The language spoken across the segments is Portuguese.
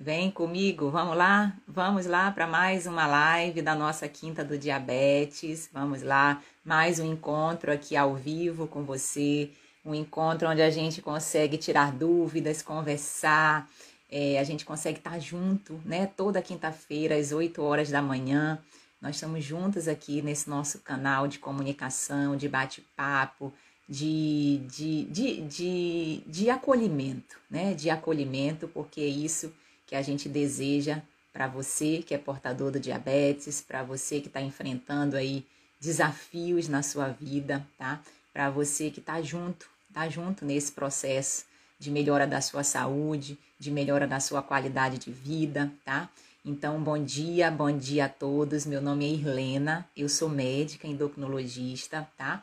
Vem comigo, vamos lá? Vamos lá para mais uma live da nossa Quinta do Diabetes. Vamos lá, mais um encontro aqui ao vivo com você. Um encontro onde a gente consegue tirar dúvidas, conversar, é, a gente consegue estar junto, né? Toda quinta-feira, às 8 horas da manhã. Nós estamos juntos aqui nesse nosso canal de comunicação, de bate-papo, de, de, de, de, de acolhimento, né? De acolhimento, porque isso que a gente deseja para você que é portador do diabetes, para você que está enfrentando aí desafios na sua vida, tá? Para você que está junto, tá junto nesse processo de melhora da sua saúde, de melhora da sua qualidade de vida, tá? Então, bom dia, bom dia a todos. Meu nome é Irlena, eu sou médica endocrinologista, tá?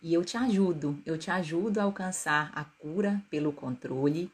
E eu te ajudo, eu te ajudo a alcançar a cura pelo controle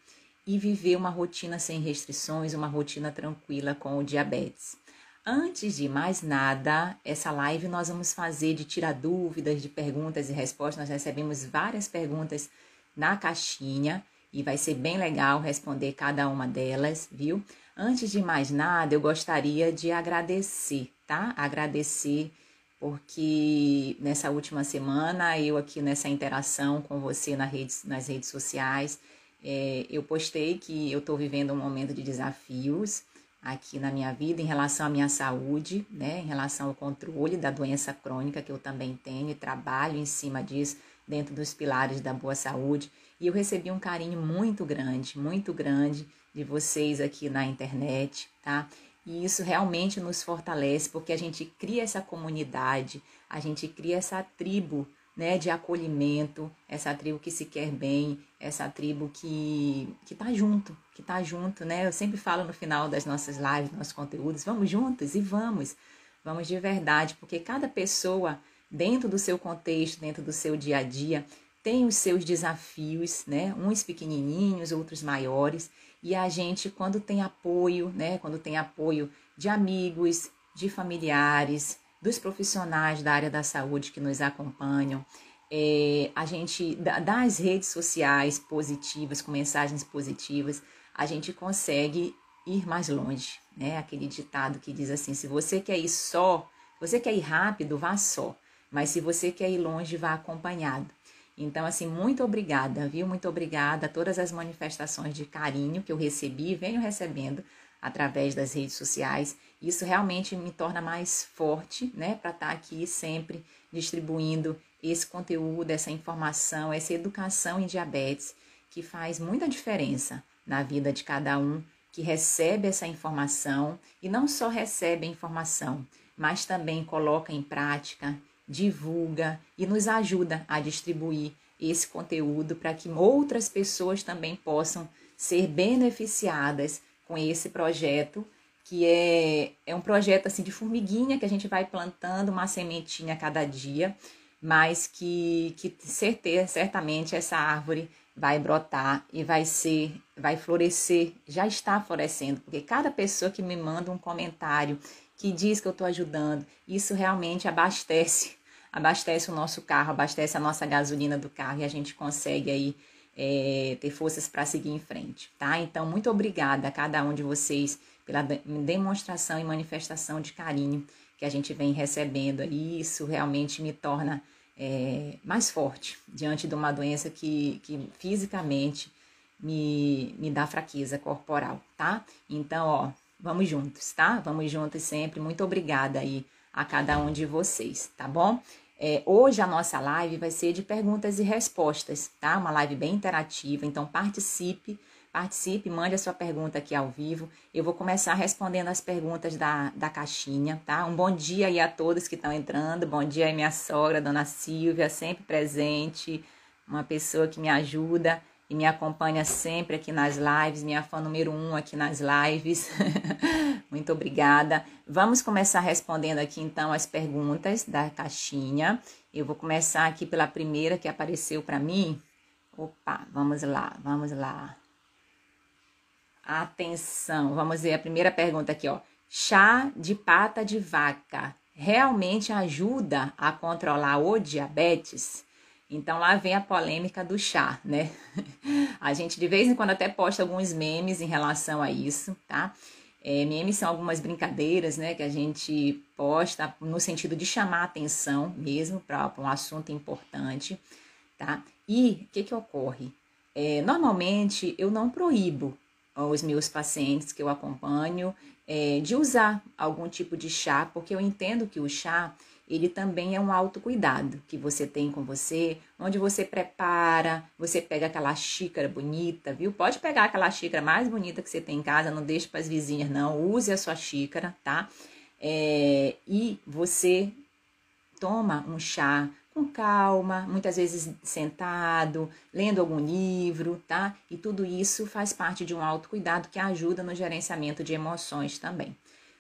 e viver uma rotina sem restrições, uma rotina tranquila com o diabetes. Antes de mais nada, essa live nós vamos fazer de tirar dúvidas, de perguntas e respostas. Nós recebemos várias perguntas na caixinha e vai ser bem legal responder cada uma delas, viu? Antes de mais nada, eu gostaria de agradecer, tá? Agradecer porque nessa última semana eu aqui nessa interação com você nas redes, nas redes sociais, é, eu postei que eu estou vivendo um momento de desafios aqui na minha vida em relação à minha saúde, né, em relação ao controle da doença crônica que eu também tenho e trabalho em cima disso dentro dos pilares da boa saúde. E eu recebi um carinho muito grande, muito grande de vocês aqui na internet, tá? E isso realmente nos fortalece porque a gente cria essa comunidade, a gente cria essa tribo né, de acolhimento, essa tribo que se quer bem, essa tribo que que tá junto, que tá junto, né? Eu sempre falo no final das nossas lives, nossos conteúdos, vamos juntos e vamos. Vamos de verdade, porque cada pessoa dentro do seu contexto, dentro do seu dia a dia, tem os seus desafios, né? Uns pequenininhos, outros maiores, e a gente quando tem apoio, né, quando tem apoio de amigos, de familiares, dos profissionais da área da saúde que nos acompanham, é, a gente, das redes sociais positivas, com mensagens positivas, a gente consegue ir mais longe, né? Aquele ditado que diz assim: se você quer ir só, você quer ir rápido, vá só, mas se você quer ir longe, vá acompanhado. Então, assim, muito obrigada, viu? Muito obrigada a todas as manifestações de carinho que eu recebi e venho recebendo através das redes sociais. Isso realmente me torna mais forte, né, para estar tá aqui sempre distribuindo esse conteúdo, essa informação, essa educação em diabetes, que faz muita diferença na vida de cada um que recebe essa informação e não só recebe a informação, mas também coloca em prática, divulga e nos ajuda a distribuir esse conteúdo para que outras pessoas também possam ser beneficiadas com esse projeto, que é, é um projeto assim de formiguinha que a gente vai plantando uma sementinha a cada dia, mas que, que certeza, certamente essa árvore vai brotar e vai ser, vai florescer, já está florescendo, porque cada pessoa que me manda um comentário que diz que eu estou ajudando, isso realmente abastece, abastece o nosso carro, abastece a nossa gasolina do carro e a gente consegue aí é, ter forças para seguir em frente, tá? Então, muito obrigada a cada um de vocês pela demonstração e manifestação de carinho que a gente vem recebendo. E isso realmente me torna é, mais forte diante de uma doença que, que fisicamente me, me dá fraqueza corporal, tá? Então, ó, vamos juntos, tá? Vamos juntos sempre. Muito obrigada aí a cada um de vocês, tá bom? É, hoje a nossa live vai ser de perguntas e respostas, tá? Uma live bem interativa, então participe, participe, mande a sua pergunta aqui ao vivo. Eu vou começar respondendo as perguntas da, da caixinha, tá? Um bom dia aí a todos que estão entrando, bom dia aí minha sogra, dona Silvia, sempre presente, uma pessoa que me ajuda e me acompanha sempre aqui nas lives, minha fã número um aqui nas lives. Muito obrigada. Vamos começar respondendo aqui então as perguntas da caixinha. Eu vou começar aqui pela primeira que apareceu para mim. Opa, vamos lá, vamos lá. Atenção, vamos ver a primeira pergunta aqui, ó. Chá de pata de vaca realmente ajuda a controlar o diabetes? Então lá vem a polêmica do chá, né? A gente de vez em quando até posta alguns memes em relação a isso, tá? É, memes são algumas brincadeiras, né, que a gente posta no sentido de chamar atenção mesmo para um assunto importante, tá? E o que que ocorre? É, normalmente eu não proíbo os meus pacientes que eu acompanho é, de usar algum tipo de chá, porque eu entendo que o chá ele também é um autocuidado que você tem com você, onde você prepara, você pega aquela xícara bonita, viu? Pode pegar aquela xícara mais bonita que você tem em casa, não deixe para as vizinhas, não. Use a sua xícara, tá? É, e você toma um chá com calma, muitas vezes sentado, lendo algum livro, tá? E tudo isso faz parte de um autocuidado que ajuda no gerenciamento de emoções também.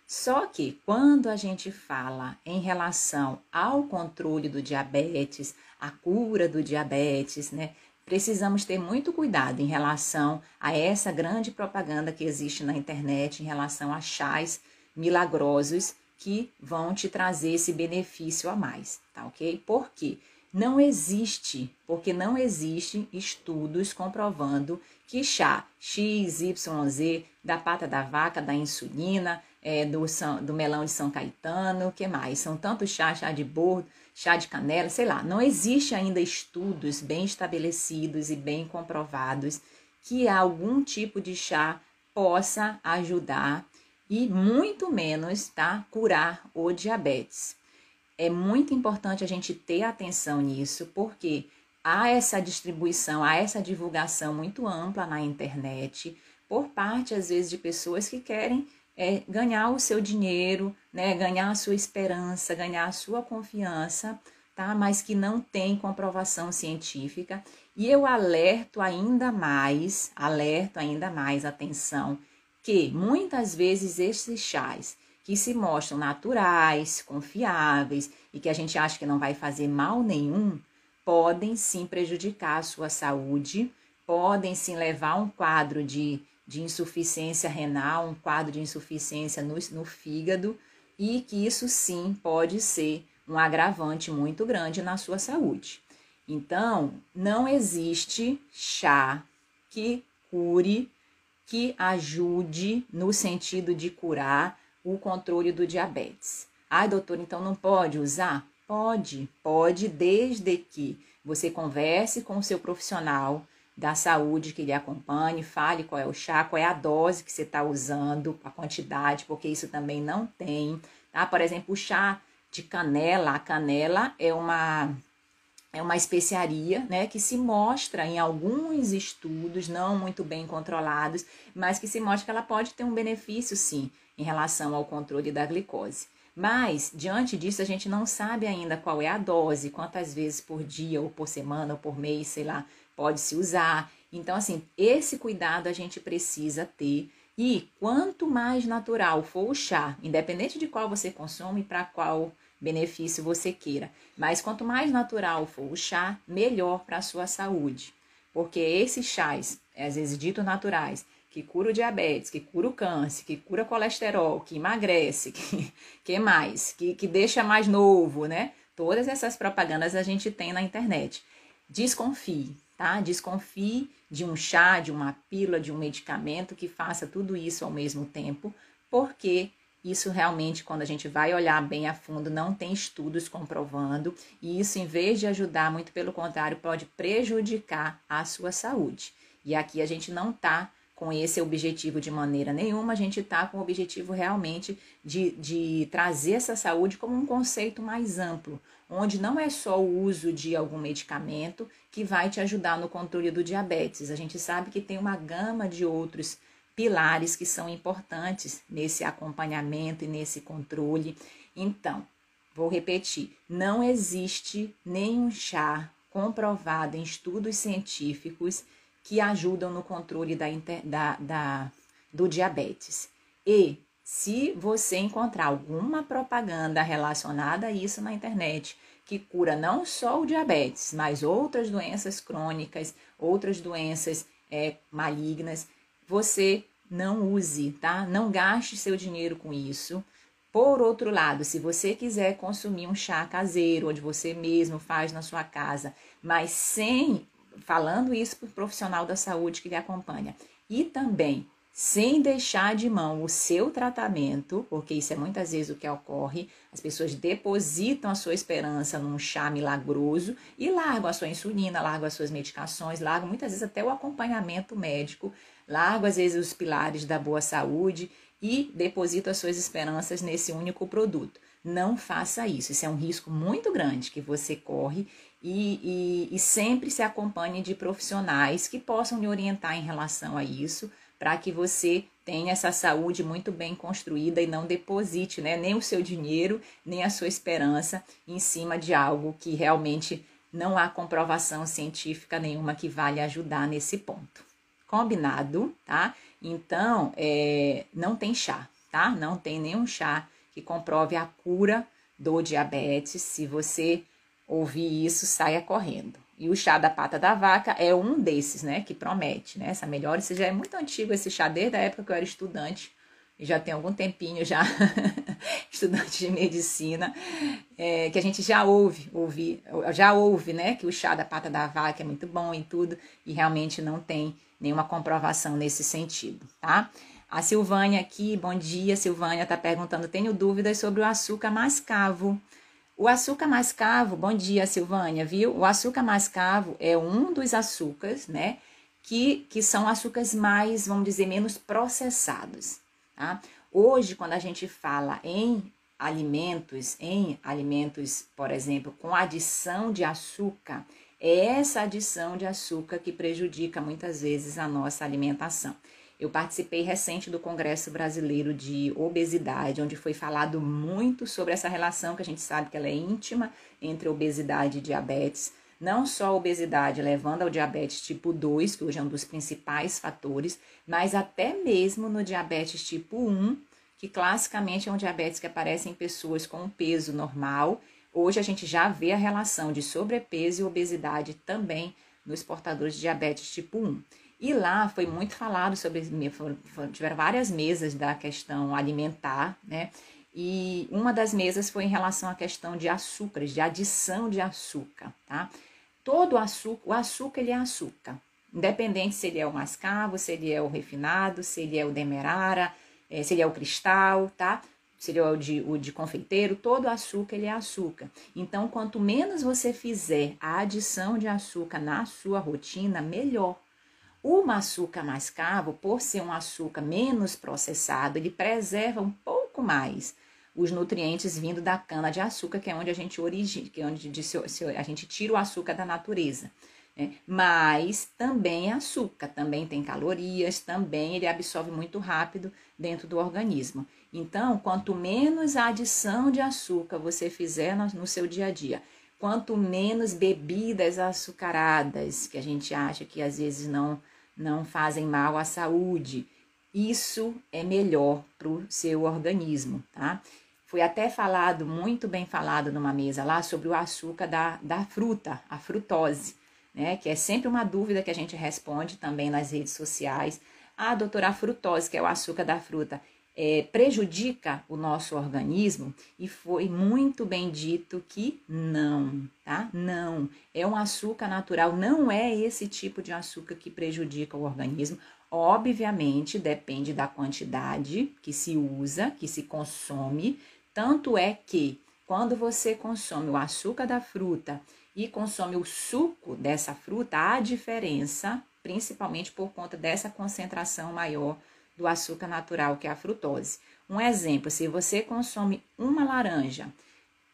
Só que quando a gente fala em relação ao controle do diabetes, a cura do diabetes, né? Precisamos ter muito cuidado em relação a essa grande propaganda que existe na internet em relação a chás milagrosos que vão te trazer esse benefício a mais, tá ok? Por quê? Não existe, porque não existem estudos comprovando que chá XYZ da pata da vaca, da insulina, é, do, São, do melão de São Caetano, o que mais? São tantos chá, chá de bordo, chá de canela, sei lá. Não existe ainda estudos bem estabelecidos e bem comprovados que algum tipo de chá possa ajudar e muito menos, tá, curar o diabetes. É muito importante a gente ter atenção nisso, porque há essa distribuição, há essa divulgação muito ampla na internet por parte às vezes de pessoas que querem é ganhar o seu dinheiro, né, ganhar a sua esperança, ganhar a sua confiança, tá? Mas que não tem comprovação científica. E eu alerto ainda mais, alerto ainda mais atenção, que muitas vezes esses chás que se mostram naturais, confiáveis e que a gente acha que não vai fazer mal nenhum, podem sim prejudicar a sua saúde, podem sim levar a um quadro de de insuficiência renal, um quadro de insuficiência no, no fígado, e que isso sim pode ser um agravante muito grande na sua saúde. Então, não existe chá que cure, que ajude no sentido de curar o controle do diabetes. Ai, doutor, então não pode usar? Pode, pode, desde que você converse com o seu profissional, da saúde que lhe acompanhe, fale qual é o chá, qual é a dose que você está usando, a quantidade, porque isso também não tem, tá? Por exemplo, o chá de canela, a canela é uma é uma especiaria, né, que se mostra em alguns estudos não muito bem controlados, mas que se mostra que ela pode ter um benefício sim em relação ao controle da glicose. Mas, diante disso, a gente não sabe ainda qual é a dose, quantas vezes por dia, ou por semana, ou por mês, sei lá, pode se usar. Então, assim, esse cuidado a gente precisa ter. E quanto mais natural for o chá, independente de qual você consome para qual benefício você queira, mas quanto mais natural for o chá, melhor para a sua saúde. Porque esses chás, às vezes dito naturais, que cura o diabetes, que cura o câncer, que cura colesterol, que emagrece, que, que mais, que, que deixa mais novo, né? Todas essas propagandas a gente tem na internet. Desconfie, tá? Desconfie de um chá, de uma pílula, de um medicamento que faça tudo isso ao mesmo tempo, porque isso realmente, quando a gente vai olhar bem a fundo, não tem estudos comprovando, e isso, em vez de ajudar, muito pelo contrário, pode prejudicar a sua saúde. E aqui a gente não está com esse objetivo de maneira nenhuma, a gente está com o objetivo realmente de, de trazer essa saúde como um conceito mais amplo, onde não é só o uso de algum medicamento que vai te ajudar no controle do diabetes. A gente sabe que tem uma gama de outros pilares que são importantes nesse acompanhamento e nesse controle. Então, vou repetir: não existe nenhum chá comprovado em estudos científicos que ajudam no controle da, da, da, do diabetes. E se você encontrar alguma propaganda relacionada a isso na internet, que cura não só o diabetes, mas outras doenças crônicas, outras doenças é, malignas, você não use, tá? Não gaste seu dinheiro com isso. Por outro lado, se você quiser consumir um chá caseiro, onde você mesmo faz na sua casa, mas sem falando isso para o profissional da saúde que lhe acompanha, e também sem deixar de mão o seu tratamento, porque isso é muitas vezes o que ocorre, as pessoas depositam a sua esperança num chá milagroso e largam a sua insulina, largam as suas medicações, largam muitas vezes até o acompanhamento médico, largam às vezes os pilares da boa saúde e depositam as suas esperanças nesse único produto. Não faça isso, isso é um risco muito grande que você corre e, e, e sempre se acompanhe de profissionais que possam lhe orientar em relação a isso para que você tenha essa saúde muito bem construída e não deposite né, nem o seu dinheiro, nem a sua esperança em cima de algo que realmente não há comprovação científica nenhuma que vale ajudar nesse ponto. Combinado, tá? Então, é, não tem chá, tá? Não tem nenhum chá que comprove a cura do diabetes. Se você ouvir isso, saia correndo. E o chá da pata da vaca é um desses, né, que promete, né, essa melhora. Isso já é muito antigo, esse chá, desde a época que eu era estudante, e já tem algum tempinho já, estudante de medicina, é, que a gente já ouve, ouve, já ouve, né, que o chá da pata da vaca é muito bom e tudo, e realmente não tem nenhuma comprovação nesse sentido, tá? A Silvânia aqui, bom dia, Silvânia, tá perguntando, tenho dúvidas sobre o açúcar mascavo. O açúcar mascavo, bom dia Silvânia, viu? O açúcar mascavo é um dos açúcares, né? Que, que são açúcares mais, vamos dizer, menos processados, tá? Hoje, quando a gente fala em alimentos, em alimentos, por exemplo, com adição de açúcar, é essa adição de açúcar que prejudica muitas vezes a nossa alimentação. Eu participei recente do Congresso Brasileiro de Obesidade, onde foi falado muito sobre essa relação que a gente sabe que ela é íntima entre obesidade e diabetes. Não só a obesidade levando ao diabetes tipo 2, que hoje é um dos principais fatores, mas até mesmo no diabetes tipo 1, que classicamente é um diabetes que aparece em pessoas com um peso normal. Hoje a gente já vê a relação de sobrepeso e obesidade também nos portadores de diabetes tipo 1. E lá foi muito falado sobre, tiveram várias mesas da questão alimentar, né? E uma das mesas foi em relação à questão de açúcares, de adição de açúcar, tá? Todo açúcar, o açúcar ele é açúcar, independente se ele é o mascavo, se ele é o refinado, se ele é o demerara, é, se ele é o cristal, tá? Se ele é o de, o de confeiteiro, todo açúcar ele é açúcar. Então, quanto menos você fizer a adição de açúcar na sua rotina, melhor. O açúcar mascavo, por ser um açúcar menos processado, ele preserva um pouco mais os nutrientes vindo da cana de açúcar, que é onde a gente origina, que é onde a gente tira o açúcar da natureza. Né? Mas também é açúcar, também tem calorias, também ele absorve muito rápido dentro do organismo. Então, quanto menos adição de açúcar você fizer no, no seu dia a dia, quanto menos bebidas açucaradas, que a gente acha que às vezes não não fazem mal à saúde. Isso é melhor para o seu organismo, tá? Foi até falado, muito bem falado numa mesa lá, sobre o açúcar da, da fruta, a frutose, né? Que é sempre uma dúvida que a gente responde também nas redes sociais. Ah, doutora, a frutose, que é o açúcar da fruta, é, prejudica o nosso organismo? E foi muito bem dito que não, tá? Não. É um açúcar natural, não é esse tipo de açúcar que prejudica o organismo. Obviamente, depende da quantidade que se usa, que se consome. Tanto é que quando você consome o açúcar da fruta e consome o suco dessa fruta, a diferença, principalmente por conta dessa concentração maior do açúcar natural, que é a frutose. Um exemplo, se você consome uma laranja,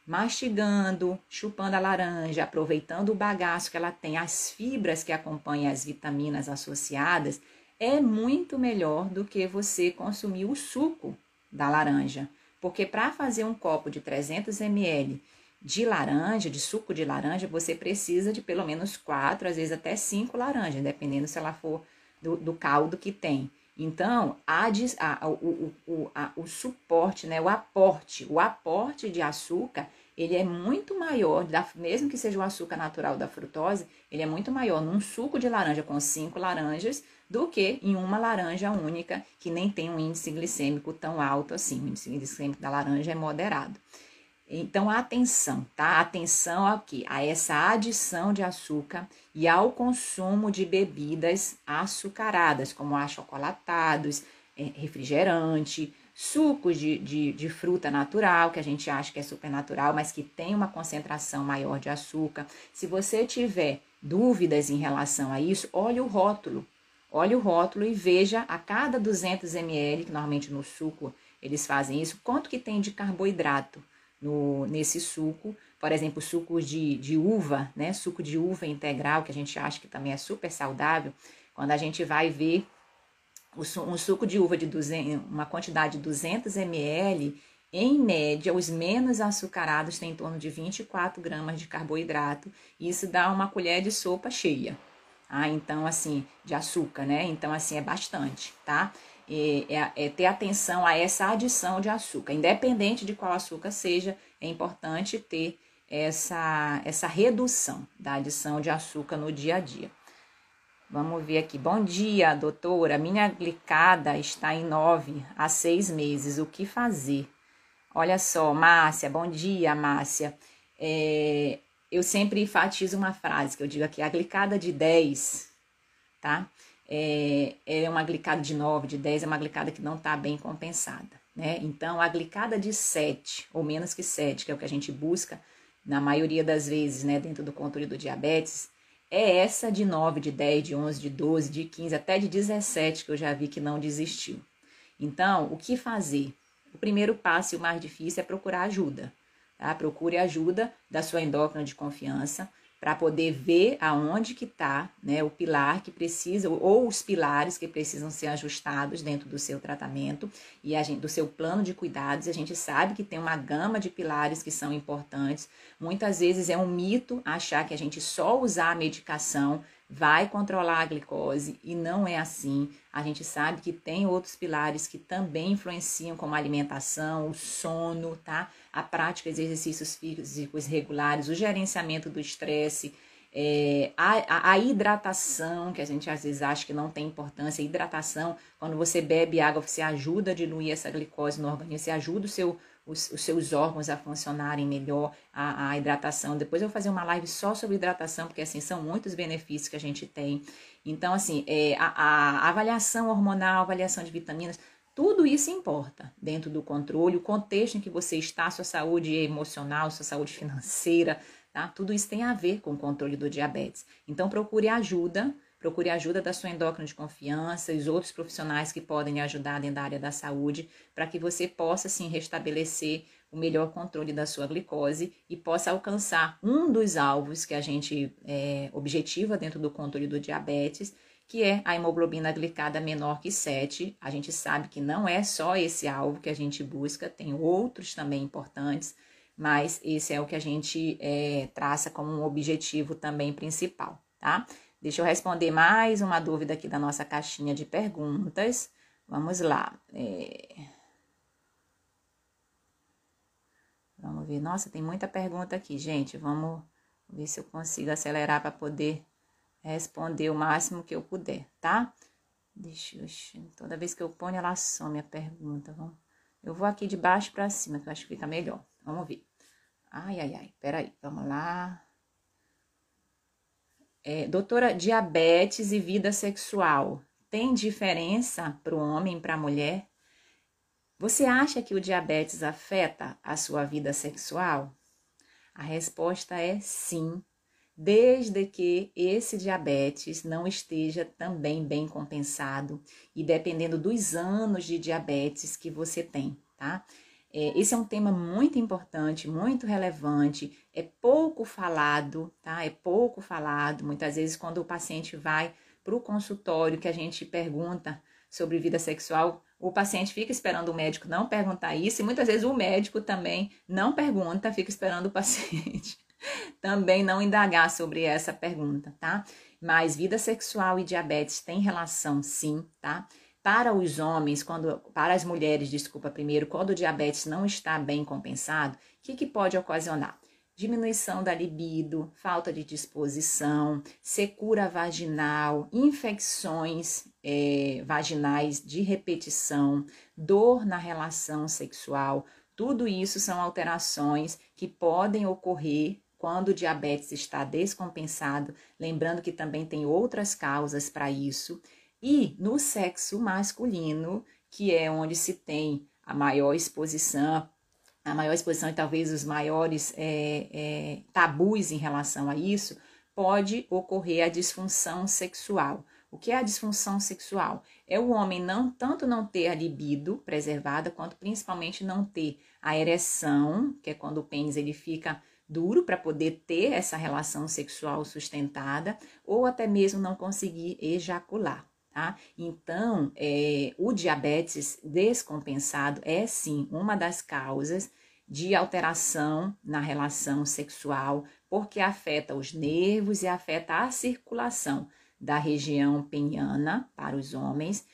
mastigando, chupando a laranja, aproveitando o bagaço que ela tem, as fibras que acompanham as vitaminas associadas, é muito melhor do que você consumir o suco da laranja. Porque para fazer um copo de 300 ml de laranja, de suco de laranja, você precisa de pelo menos quatro, às vezes até cinco laranjas, dependendo se ela for do, do caldo que tem. Então, a, a, o, o, a, o suporte, né, o aporte, o aporte de açúcar, ele é muito maior, da, mesmo que seja o açúcar natural da frutose, ele é muito maior num suco de laranja com cinco laranjas do que em uma laranja única, que nem tem um índice glicêmico tão alto assim. O índice glicêmico da laranja é moderado. Então, atenção, tá? Atenção aqui a essa adição de açúcar e ao consumo de bebidas açucaradas, como achocolatados, é, refrigerante, sucos de, de, de, fruta natural, que a gente acha que é super natural, mas que tem uma concentração maior de açúcar. Se você tiver dúvidas em relação a isso, olhe o rótulo. Olhe o rótulo e veja a cada 200 ml, que normalmente no suco eles fazem isso, quanto que tem de carboidrato no, nesse suco. Por exemplo, suco de, de uva, né? Suco de uva integral, que a gente acha que também é super saudável. Quando a gente vai ver um suco de uva de 200, uma quantidade de 200 ml, em média, os menos açucarados têm em torno de 24 gramas de carboidrato. E isso dá uma colher de sopa cheia. Ah, então, assim, de açúcar, né? Então, assim, é bastante, tá? É, é, ter atenção a essa adição de açúcar. Independente de qual açúcar seja, é importante ter essa, essa redução da adição de açúcar no dia a dia. Vamos ver aqui. Bom dia, doutora. Minha glicada está em 9 a 6 meses. O que fazer? Olha só, Márcia. Bom dia, Márcia. É, eu sempre enfatizo uma frase que eu digo aqui: a glicada de 10, tá? É, é uma glicada de 9, de 10, é uma glicada que não está bem compensada. Né? Então, a glicada de 7, ou menos que 7, que é o que a gente busca na maioria das vezes né, dentro do controle do diabetes, é essa de 9, de 10, de 11, de 12, de 15, até de 17, que eu já vi que não desistiu. Então, o que fazer? O primeiro passo e o mais difícil é procurar ajuda. Tá? Procure ajuda da sua endócrina de confiança, para poder ver aonde que está né, o pilar que precisa, ou os pilares que precisam ser ajustados dentro do seu tratamento e a gente, do seu plano de cuidados. A gente sabe que tem uma gama de pilares que são importantes. Muitas vezes é um mito achar que a gente só usar a medicação vai controlar a glicose e não é assim. A gente sabe que tem outros pilares que também influenciam, como a alimentação, o sono, tá? A prática de exercícios físicos regulares, o gerenciamento do estresse, é, a, a, hidratação, que a gente às vezes acha que não tem importância, a hidratação, quando você bebe água, você ajuda a diluir essa glicose no organismo, você ajuda o seu os, os seus órgãos a funcionarem melhor, a, a, hidratação. Depois eu vou fazer uma live só sobre hidratação, porque assim são muitos benefícios que a gente tem. Então, assim, é, a, a avaliação hormonal, avaliação de vitaminas, tudo isso importa dentro do controle, o contexto em que você está, sua saúde emocional, sua saúde financeira, tá? Tudo isso tem a ver com o controle do diabetes. Então, procure ajuda Procure a ajuda da sua endócrina de confiança e os outros profissionais que podem lhe ajudar dentro da área da saúde, para que você possa, sim, restabelecer o melhor controle da sua glicose e possa alcançar um dos alvos que a gente é, objetiva dentro do controle do diabetes, que é a hemoglobina glicada menor que 7. A gente sabe que não é só esse alvo que a gente busca, tem outros também importantes, mas esse é o que a gente é, traça como um objetivo também principal, tá? Deixa eu responder mais uma dúvida aqui da nossa caixinha de perguntas. Vamos lá. É... Vamos ver. Nossa, tem muita pergunta aqui, gente. Vamos ver se eu consigo acelerar para poder responder o máximo que eu puder, tá? Deixa eu... Toda vez que eu ponho, ela some a pergunta. Eu vou aqui de baixo para cima, que eu acho que fica melhor. Vamos ver. Ai, ai, ai. Peraí. Vamos lá. É, doutora, diabetes e vida sexual tem diferença para o homem e para a mulher? Você acha que o diabetes afeta a sua vida sexual? A resposta é sim. desde que esse diabetes não esteja também bem compensado e dependendo dos anos de diabetes que você tem, tá? É, esse é um tema muito importante, muito relevante, é pouco falado, tá? É pouco falado. Muitas vezes, quando o paciente vai para o consultório, que a gente pergunta sobre vida sexual, o paciente fica esperando o médico não perguntar isso, e muitas vezes o médico também não pergunta, fica esperando o paciente também não indagar sobre essa pergunta, tá? Mas vida sexual e diabetes têm relação, sim, tá? Para os homens, quando para as mulheres, desculpa, primeiro, quando o diabetes não está bem compensado, o que, que pode ocasionar? Diminuição da libido, falta de disposição, secura vaginal, infecções é, vaginais de repetição, dor na relação sexual. Tudo isso são alterações que podem ocorrer quando o diabetes está descompensado, lembrando que também tem outras causas para isso, e no sexo masculino, que é onde se tem a maior exposição, a maior exposição e talvez os maiores é, é, tabus em relação a isso, pode ocorrer a disfunção sexual. O que é a disfunção sexual? É o homem não tanto não ter a libido preservada, quanto principalmente não ter a ereção, que é quando o pênis ele fica duro para poder ter essa relação sexual sustentada ou até mesmo não conseguir ejacular. Tá? Então, é, o diabetes descompensado é sim uma das causas de alteração na relação sexual, porque afeta os nervos e afeta a circulação da região peniana para os homens.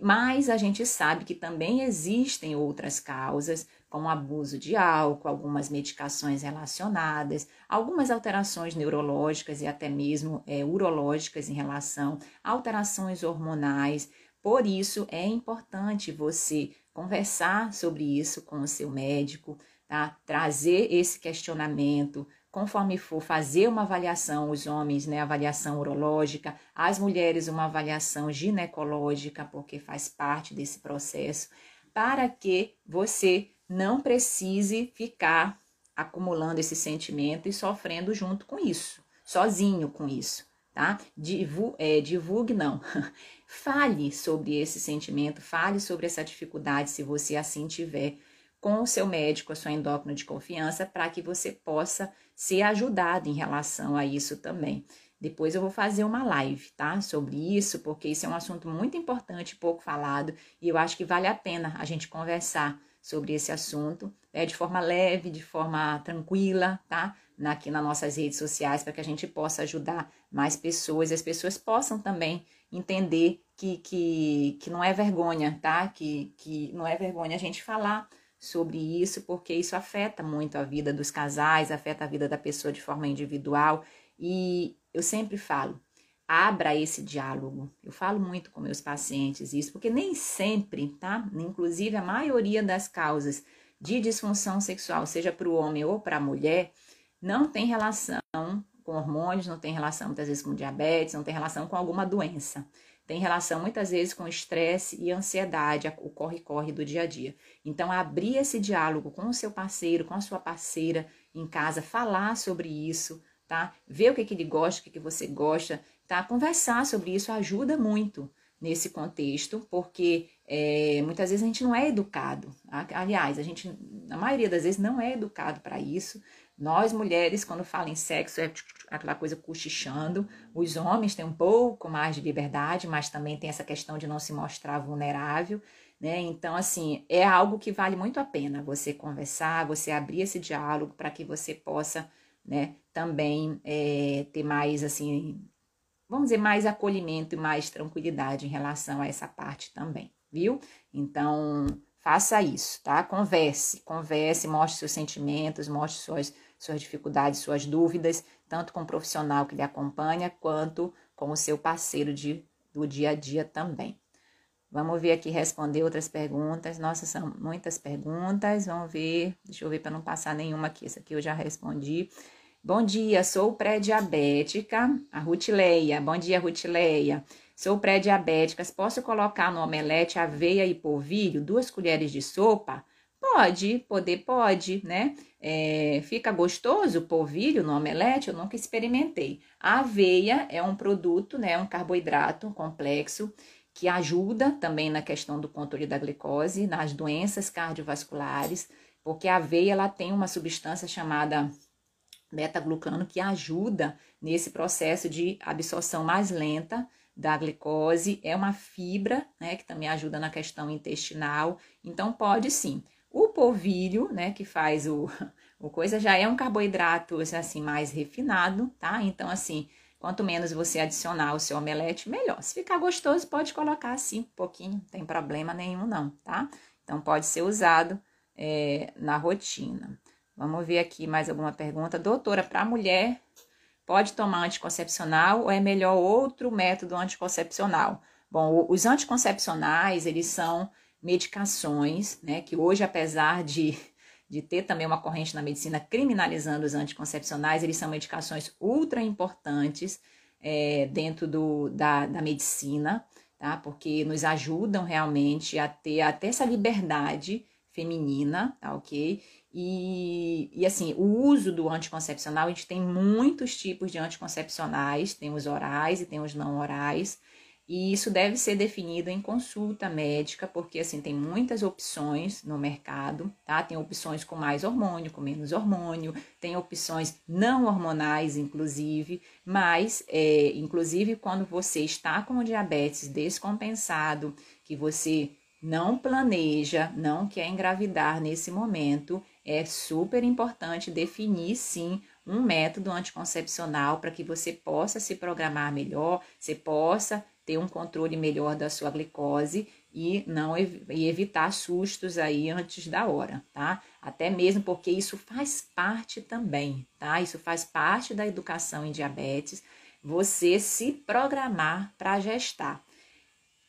Mas a gente sabe que também existem outras causas, como abuso de álcool, algumas medicações relacionadas, algumas alterações neurológicas e até mesmo é, urológicas em relação a alterações hormonais. Por isso, é importante você conversar sobre isso com o seu médico, tá? trazer esse questionamento, conforme for fazer uma avaliação, os homens, né, avaliação urológica, as mulheres, uma avaliação ginecológica, porque faz parte desse processo, para que você não precise ficar acumulando esse sentimento e sofrendo junto com isso, sozinho com isso, tá? Divu é, divulgue, não. fale sobre esse sentimento, fale sobre essa dificuldade, se você assim tiver, com o seu médico, a sua endócrina de confiança, para que você possa ser ajudado em relação a isso também. Depois eu vou fazer uma live, tá? Sobre isso, porque isso é um assunto muito importante, pouco falado, e eu acho que vale a pena a gente conversar sobre esse assunto, é de forma leve, de forma tranquila, tá? Aqui nas nossas redes sociais, para que a gente possa ajudar mais pessoas e as pessoas possam também entender que, que, que não é vergonha, tá? Que, que não é vergonha a gente falar sobre isso, porque isso afeta muito a vida dos casais, afeta a vida da pessoa de forma individual. E eu sempre falo, abra esse diálogo. Eu falo muito com meus pacientes isso, porque nem sempre, tá? Inclusive a maioria das causas de disfunção sexual, seja para o homem ou para a mulher, não tem relação com hormônios, não tem relação muitas vezes com diabetes, não tem relação com alguma doença. Tem relação muitas vezes com estresse e ansiedade, o corre-corre do dia a dia. Então, abrir esse diálogo com o seu parceiro, com a sua parceira em casa, falar sobre isso, tá? Ver o que, que ele gosta, o que, que você gosta, tá? Conversar sobre isso ajuda muito nesse contexto, porque é, muitas vezes a gente não é educado. Aliás, a gente, na maioria das vezes, não é educado para isso. Nós, mulheres, quando falam em sexo, é aquela coisa cochichando. Os homens têm um pouco mais de liberdade, mas também tem essa questão de não se mostrar vulnerável. Né? Então, assim, é algo que vale muito a pena você conversar, você abrir esse diálogo para que você possa né, também é, ter mais, assim, vamos dizer, mais acolhimento e mais tranquilidade em relação a essa parte também, viu? Então, faça isso, tá? Converse, converse, mostre seus sentimentos, mostre suas, suas dificuldades, suas dúvidas, tanto com o profissional que lhe acompanha, quanto com o seu parceiro de, do dia a dia também. Vamos ver aqui responder outras perguntas. Nossa, são muitas perguntas. Vamos ver. Deixa eu ver para não passar nenhuma aqui. Essa aqui eu já respondi. Bom dia, sou pré-diabética, a Rutileia. Bom dia, Rutileia. Sou pré-diabética. Posso colocar no omelete aveia e polvilho, duas colheres de sopa? Pode, poder pode, né? É, fica gostoso o polvilho no omelete? Eu nunca experimentei. A aveia é um produto, né? Um carboidrato complexo que ajuda também na questão do controle da glicose, nas doenças cardiovasculares, porque a aveia ela tem uma substância chamada beta-glucano que ajuda nesse processo de absorção mais lenta da glicose, é uma fibra, né, que também ajuda na questão intestinal, então pode sim. O polvilho, né, que faz o, o coisa, já é um carboidrato, assim, mais refinado, tá? Então, assim, quanto menos você adicionar o seu omelete, melhor. Se ficar gostoso, pode colocar assim, um pouquinho, não tem problema nenhum não, tá? Então, pode ser usado é, na rotina. Vamos ver aqui mais alguma pergunta. Doutora, para mulher, pode tomar anticoncepcional ou é melhor outro método anticoncepcional? Bom, os anticoncepcionais, eles são medicações, né, que hoje, apesar de, de ter também uma corrente na medicina criminalizando os anticoncepcionais, eles são medicações ultra importantes é, dentro do, da, da medicina, tá? Porque nos ajudam realmente a ter até essa liberdade feminina, tá ok? E, e assim, o uso do anticoncepcional, a gente tem muitos tipos de anticoncepcionais, tem os orais e tem os não orais, e isso deve ser definido em consulta médica, porque assim tem muitas opções no mercado, tá? Tem opções com mais hormônio, com menos hormônio, tem opções não hormonais, inclusive, mas é, inclusive quando você está com diabetes descompensado, que você não planeja, não quer engravidar nesse momento, é super importante definir sim um método anticoncepcional para que você possa se programar melhor, você possa ter um controle melhor da sua glicose e não e evitar sustos aí antes da hora, tá? Até mesmo porque isso faz parte também, tá? Isso faz parte da educação em diabetes, você se programar para gestar.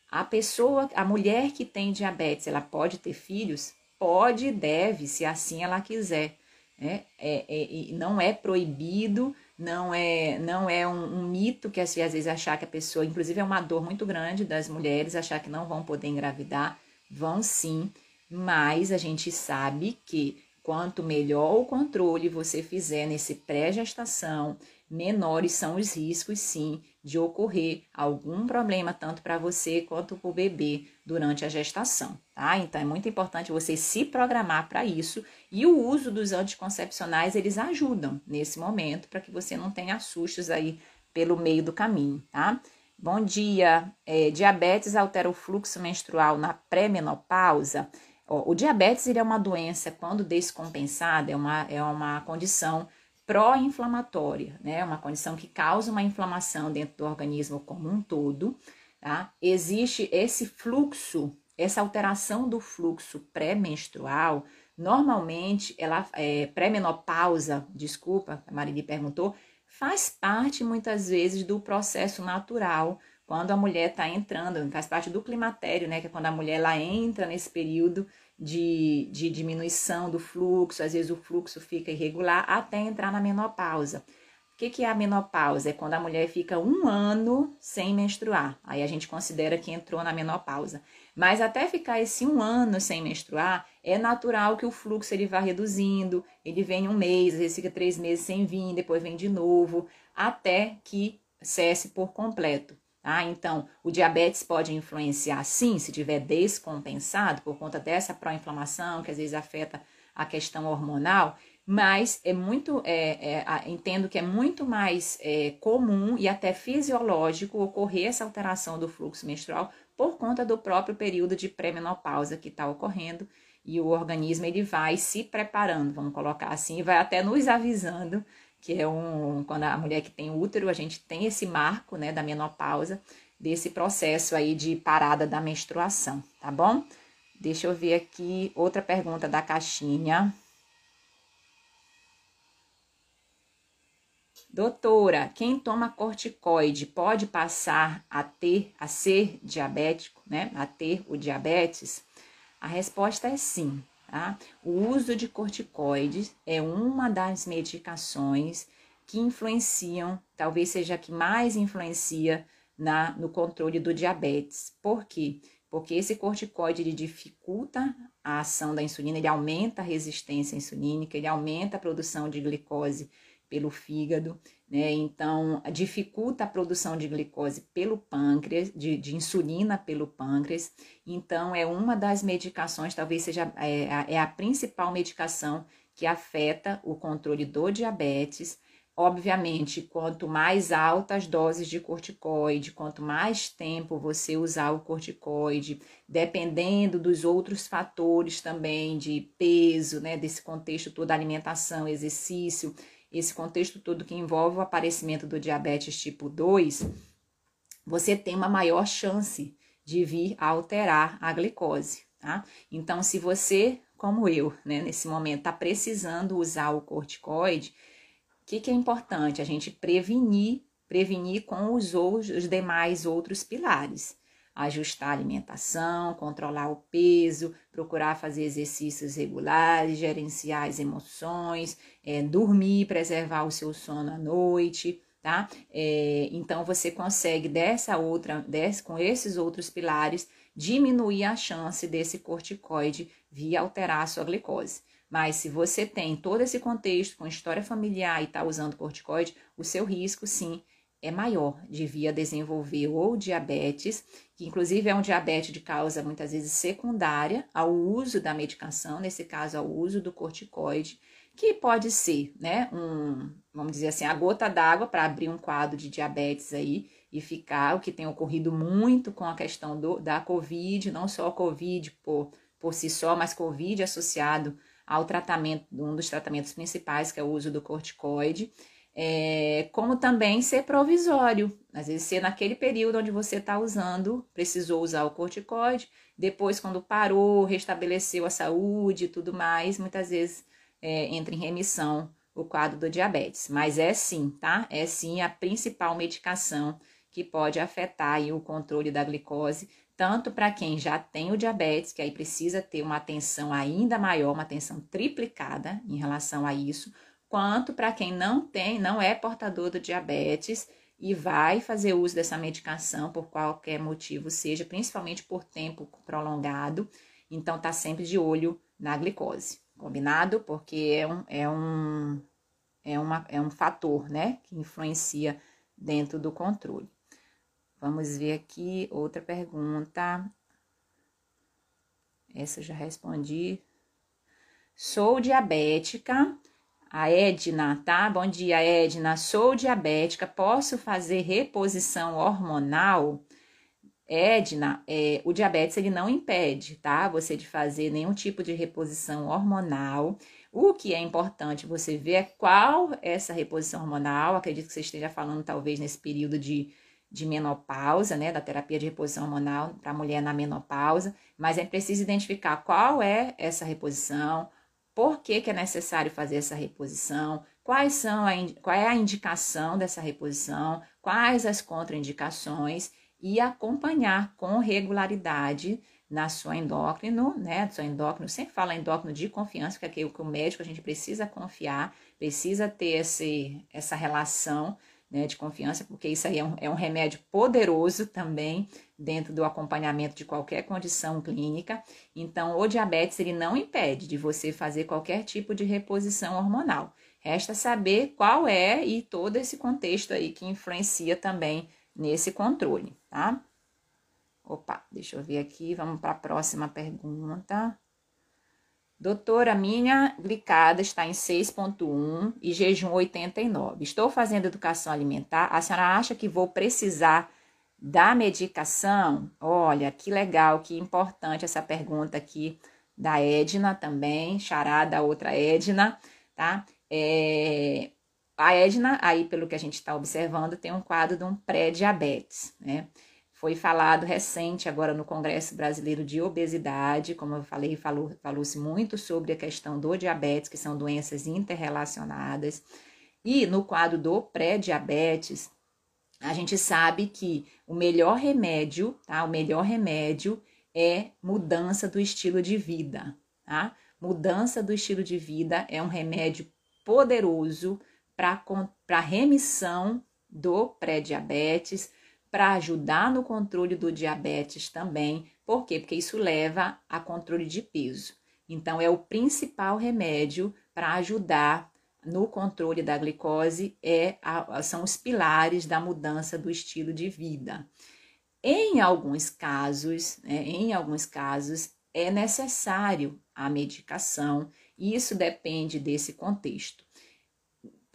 A pessoa, a mulher que tem diabetes, ela pode ter filhos? Pode e deve, se assim ela quiser. Né? É, é, não é proibido não é não é um, um mito que às vezes achar que a pessoa, inclusive é uma dor muito grande das mulheres achar que não vão poder engravidar, vão sim, mas a gente sabe que quanto melhor o controle você fizer nesse pré-gestação, menores são os riscos, sim, de ocorrer algum problema tanto para você quanto para o bebê durante a gestação, tá? Então é muito importante você se programar para isso e o uso dos anticoncepcionais eles ajudam nesse momento para que você não tenha sustos aí pelo meio do caminho, tá? Bom dia. É, diabetes altera o fluxo menstrual na pré-menopausa? o diabetes é uma doença quando descompensada, é uma, é uma condição pró-inflamatória, né? Uma condição que causa uma inflamação dentro do organismo como um todo, tá? Existe esse fluxo, essa alteração do fluxo pré-menstrual, normalmente ela é pré-menopausa, desculpa, a Marili perguntou, faz parte muitas vezes do processo natural quando a mulher está entrando, faz parte do climatério, né? Que é quando a mulher ela entra nesse período de, de diminuição do fluxo, às vezes o fluxo fica irregular até entrar na menopausa. O que, que é a menopausa? É quando a mulher fica um ano sem menstruar. Aí a gente considera que entrou na menopausa. Mas até ficar esse um ano sem menstruar, é natural que o fluxo ele vá reduzindo. Ele vem um mês, às vezes fica três meses sem vir, depois vem de novo, até que cesse por completo. Tá? Então, o diabetes pode influenciar sim, se tiver descompensado por conta dessa pró-inflamação, que às vezes afeta a questão hormonal, mas é muito, é, é, entendo que é muito mais é, comum e até fisiológico ocorrer essa alteração do fluxo menstrual por conta do próprio período de pré-menopausa que está ocorrendo e o organismo ele vai se preparando, vamos colocar assim, vai até nos avisando que é um quando a mulher que tem útero, a gente tem esse marco, né, da menopausa, desse processo aí de parada da menstruação, tá bom? Deixa eu ver aqui outra pergunta da caixinha. Doutora, quem toma corticoide pode passar a ter, a ser diabético, né? A ter o diabetes? A resposta é sim. Tá? O uso de corticoides é uma das medicações que influenciam, talvez seja a que mais influencia na, no controle do diabetes. Por quê? porque esse corticoide ele dificulta a ação da insulina, ele aumenta a resistência insulínica, ele aumenta a produção de glicose pelo fígado, né? Então, dificulta a produção de glicose pelo pâncreas, de, de, insulina pelo pâncreas. Então, é uma das medicações, talvez seja é, é a principal medicação que afeta o controle do diabetes. Obviamente, quanto mais altas doses de corticoide, quanto mais tempo você usar o corticoide, dependendo dos outros fatores também de peso, né, desse contexto todo, alimentação, exercício, esse contexto todo que envolve o aparecimento do diabetes tipo 2, você tem uma maior chance de vir a alterar a glicose, tá? Então, se você, como eu, né, nesse momento, está precisando usar o corticoide, o que, que é importante? A gente prevenir, prevenir com os, os demais outros pilares ajustar a alimentação, controlar o peso, procurar fazer exercícios regulares, gerenciar as emoções, é, dormir, preservar o seu sono à noite, tá? É, então você consegue dessa outra, desse, com esses outros pilares, diminuir a chance desse corticoide vir alterar a sua glicose. Mas se você tem todo esse contexto com história familiar e está usando corticoide, o seu risco sim é maior de vir a desenvolver ou diabetes, que inclusive é um diabetes de causa muitas vezes secundária ao uso da medicação, nesse caso ao uso do corticoide, que pode ser, né, um, vamos dizer assim, a gota d'água para abrir um quadro de diabetes aí e ficar, o que tem ocorrido muito com a questão do, da Covid, não só a Covid por, por si só, mas Covid associado ao tratamento, um dos tratamentos principais, que é o uso do corticoide, é, como também ser provisório. Às vezes, ser naquele período onde você está usando, precisou usar o corticoide, depois, quando parou, restabeleceu a saúde e tudo mais, muitas vezes é, entra em remissão o quadro do diabetes. Mas é sim, tá? É sim a principal medicação que pode afetar aí, o controle da glicose, tanto para quem já tem o diabetes, que aí precisa ter uma atenção ainda maior, uma atenção triplicada em relação a isso, quanto para quem não tem, não é portador do diabetes e vai fazer uso dessa medicação por qualquer motivo seja, principalmente por tempo prolongado. Então, tá sempre de olho na glicose, combinado? Porque é um, é um, é uma, é um fator, né, que influencia dentro do controle. Vamos ver aqui outra pergunta. Essa eu já respondi. Sou diabética a Edna, tá? Bom dia, Edna. Sou diabética, posso fazer reposição hormonal? Edna, é, o diabetes ele não impede, tá? Você de fazer nenhum tipo de reposição hormonal. O que é importante você ver é qual essa reposição hormonal. Acredito que você esteja falando, talvez, nesse período de, de menopausa, né? Da terapia de reposição hormonal para a mulher na menopausa. Mas é preciso identificar qual é essa reposição por que, que é necessário fazer essa reposição, quais são a, qual é a indicação dessa reposição, quais as contraindicações? E acompanhar com regularidade na sua endócrino, né? Sua endócrino, sempre fala endócrino de confiança, que é aquilo que o médico a gente precisa confiar, precisa ter esse, essa relação né, de confiança, porque isso aí é um, é um remédio poderoso também dentro do acompanhamento de qualquer condição clínica. Então, o diabetes ele não impede de você fazer qualquer tipo de reposição hormonal. Resta saber qual é e todo esse contexto aí que influencia também nesse controle, tá? Opa, deixa eu ver aqui, vamos para a próxima pergunta. Doutora, minha glicada está em 6,1 e jejum 89. Estou fazendo educação alimentar. A senhora acha que vou precisar da medicação? Olha, que legal, que importante essa pergunta aqui da Edna também, charada, outra Edna, tá? É, a Edna, aí pelo que a gente está observando, tem um quadro de um pré-diabetes, né? Foi falado recente agora no Congresso Brasileiro de Obesidade, como eu falei, falou-se falou muito sobre a questão do diabetes, que são doenças interrelacionadas. E no quadro do pré-diabetes, a gente sabe que o melhor remédio, tá? O melhor remédio é mudança do estilo de vida, tá? Mudança do estilo de vida é um remédio poderoso para remissão do pré-diabetes, para ajudar no controle do diabetes também, Por quê? Porque isso leva a controle de peso. Então, é o principal remédio para ajudar no controle da glicose, é a, são os pilares da mudança do estilo de vida. Em alguns casos, né, em alguns casos, é necessário a medicação, e isso depende desse contexto.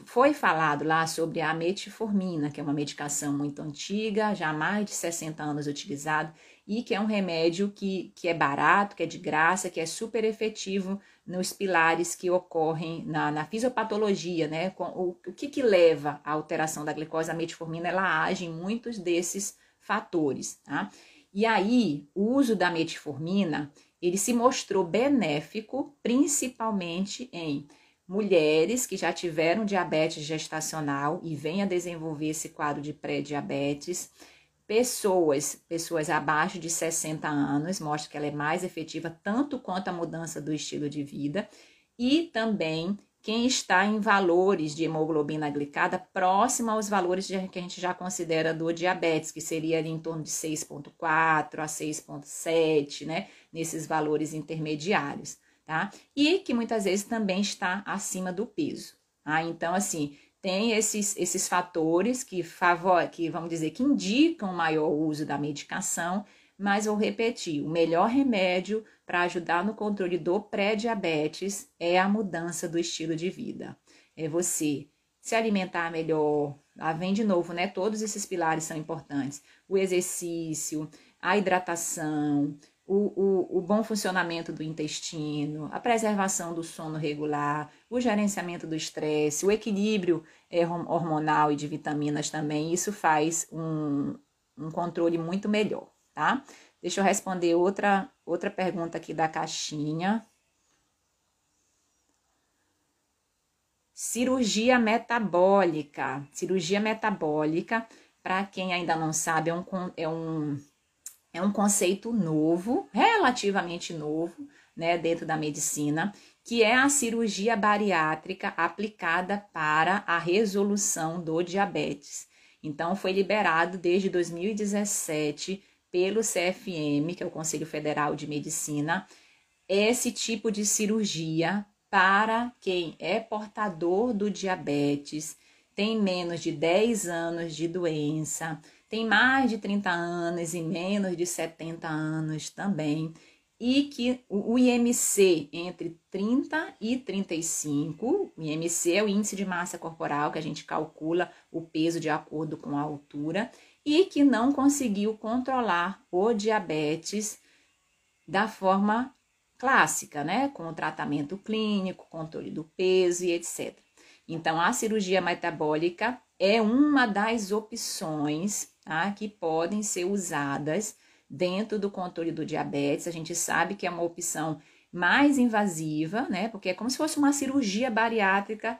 Foi falado lá sobre a metformina, que é uma medicação muito antiga, já há mais de 60 anos utilizada, e que é um remédio que, que é barato, que é de graça, que é super efetivo nos pilares que ocorrem na, na fisiopatologia, né? O, o que, que leva à alteração da glicose? A metformina ela age em muitos desses fatores, tá? E aí, o uso da metformina, ele se mostrou benéfico principalmente em mulheres que já tiveram diabetes gestacional e vêm a desenvolver esse quadro de pré-diabetes, pessoas, pessoas abaixo de 60 anos, mostra que ela é mais efetiva tanto quanto a mudança do estilo de vida, e também quem está em valores de hemoglobina glicada próximo aos valores que a gente já considera do diabetes, que seria ali em torno de 6,4 a 6,7, né? Nesses valores intermediários, tá? E que muitas vezes também está acima do peso. Tá? Então, assim, tem esses, esses fatores que, favor, que, vamos dizer, que indicam maior uso da medicação, mas vou repetir, o melhor remédio para ajudar no controle do pré-diabetes é a mudança do estilo de vida. É você se alimentar melhor, lá vem de novo, né? Todos esses pilares são importantes. O exercício, a hidratação, o, o, o, bom funcionamento do intestino, a preservação do sono regular, o gerenciamento do estresse, o equilíbrio é, hormonal e de vitaminas também, isso faz um, um controle muito melhor, tá? Deixa eu responder outra, outra pergunta aqui da caixinha. Cirurgia metabólica. Cirurgia metabólica, para quem ainda não sabe, é um, é um é um conceito novo, relativamente novo, né, dentro da medicina, que é a cirurgia bariátrica aplicada para a resolução do diabetes. Então, foi liberado desde 2017 pelo CFM, que é o Conselho Federal de Medicina, esse tipo de cirurgia para quem é portador do diabetes, tem menos de 10 anos de doença, tem mais de 30 anos e menos de 70 anos também, e que o IMC entre 30 e 35, o IMC é o índice de massa corporal que a gente calcula o peso de acordo com a altura, e que não conseguiu controlar o diabetes da forma clássica, né, com o tratamento clínico, controle do peso e etc. Então, a cirurgia metabólica é uma das opções tá, que podem ser usadas dentro do controle do diabetes. A gente sabe que é uma opção mais invasiva, né? Porque é como se fosse uma cirurgia bariátrica,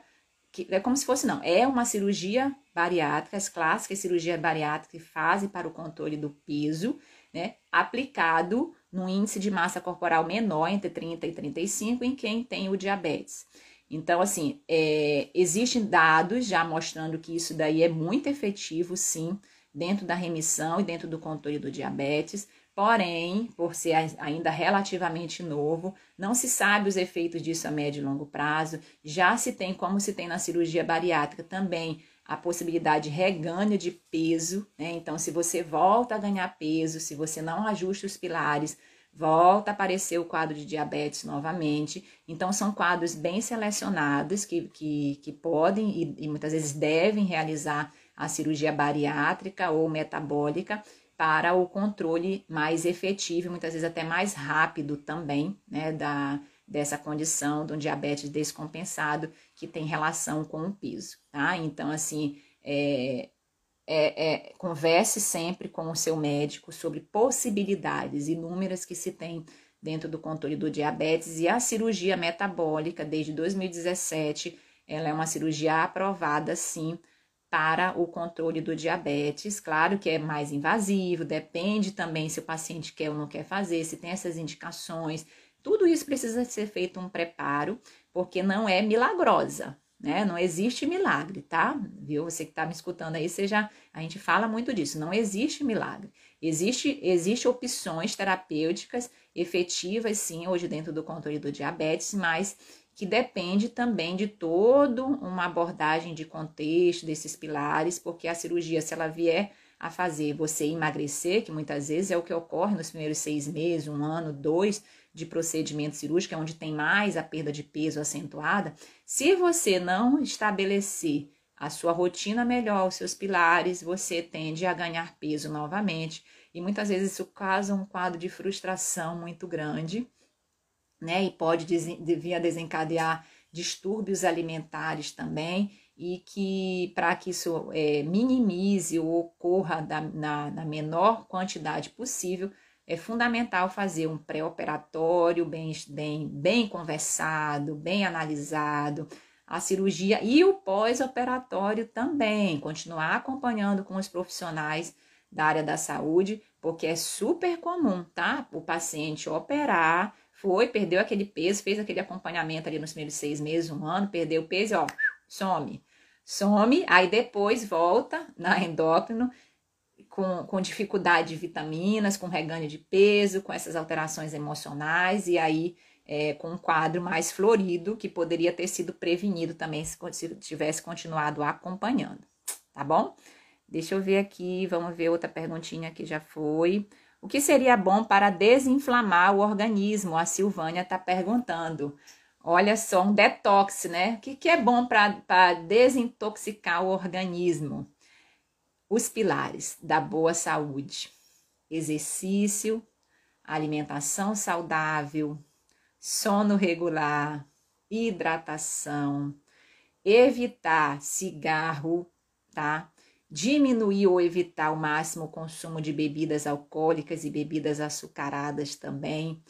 que é como se fosse, não, é uma cirurgia bariátrica, as clássicas cirurgias bariátricas que fazem para o controle do peso, né? Aplicado num índice de massa corporal menor, entre 30 e 35, em quem tem o diabetes. Então, assim, é, existem dados já mostrando que isso daí é muito efetivo, sim, dentro da remissão e dentro do controle do diabetes. Porém, por ser ainda relativamente novo, não se sabe os efeitos disso a médio e longo prazo. Já se tem, como se tem na cirurgia bariátrica também, a possibilidade de reganho de peso, né? Então, se você volta a ganhar peso, se você não ajusta os pilares, volta a aparecer o quadro de diabetes novamente. Então, são quadros bem selecionados que, que, que podem e, e muitas vezes devem realizar a cirurgia bariátrica ou metabólica para o controle mais efetivo muitas vezes até mais rápido também, né, da, dessa condição um diabetes descompensado que tem relação com o peso, tá? Então, assim, é, é, é, converse sempre com o seu médico sobre possibilidades inúmeras que se tem dentro do controle do diabetes e a cirurgia metabólica desde 2017, ela é uma cirurgia aprovada sim para o controle do diabetes. Claro que é mais invasivo, depende também se o paciente quer ou não quer fazer, se tem essas indicações. Tudo isso precisa ser feito um preparo, porque não é milagrosa, né? Não existe milagre, tá? Viu? Você que está me escutando aí, seja, a gente fala muito disso. Não existe milagre. Existe, existe opções terapêuticas efetivas, sim, hoje dentro do controle do diabetes, mas que depende também de toda uma abordagem de contexto desses pilares, porque a cirurgia, se ela vier a fazer você emagrecer, que muitas vezes é o que ocorre nos primeiros seis meses, um ano, dois de procedimento cirúrgico, é onde tem mais a perda de peso acentuada. Se você não estabelecer a sua rotina melhor, os seus pilares, você tende a ganhar peso novamente. E muitas vezes isso causa um quadro de frustração muito grande né? E pode vir a desencadear distúrbios alimentares também, e que para que isso é, minimize ou ocorra da, na, na menor quantidade possível, é fundamental fazer um pré-operatório bem, bem, bem conversado, bem analisado, a cirurgia e o pós-operatório também, continuar acompanhando com os profissionais da área da saúde, porque é super comum, tá? O paciente operar, foi, perdeu aquele peso, fez aquele acompanhamento ali nos primeiros seis meses, um ano, perdeu o peso ó, some. Some, aí depois volta na endócrino com, com dificuldade de vitaminas, com reganho de peso, com essas alterações emocionais e aí é, com um quadro mais florido que poderia ter sido prevenido também se, se tivesse continuado acompanhando, tá bom? Deixa eu ver aqui, vamos ver outra perguntinha que já foi. O que seria bom para desinflamar o organismo? A Silvânia está perguntando. Olha só, um detox, né? O que, que é bom para desintoxicar o organismo? Os pilares da boa saúde: exercício, alimentação saudável, sono regular, hidratação, evitar cigarro, tá? Diminuir ou evitar ao máximo o consumo de bebidas alcoólicas e bebidas açucaradas também,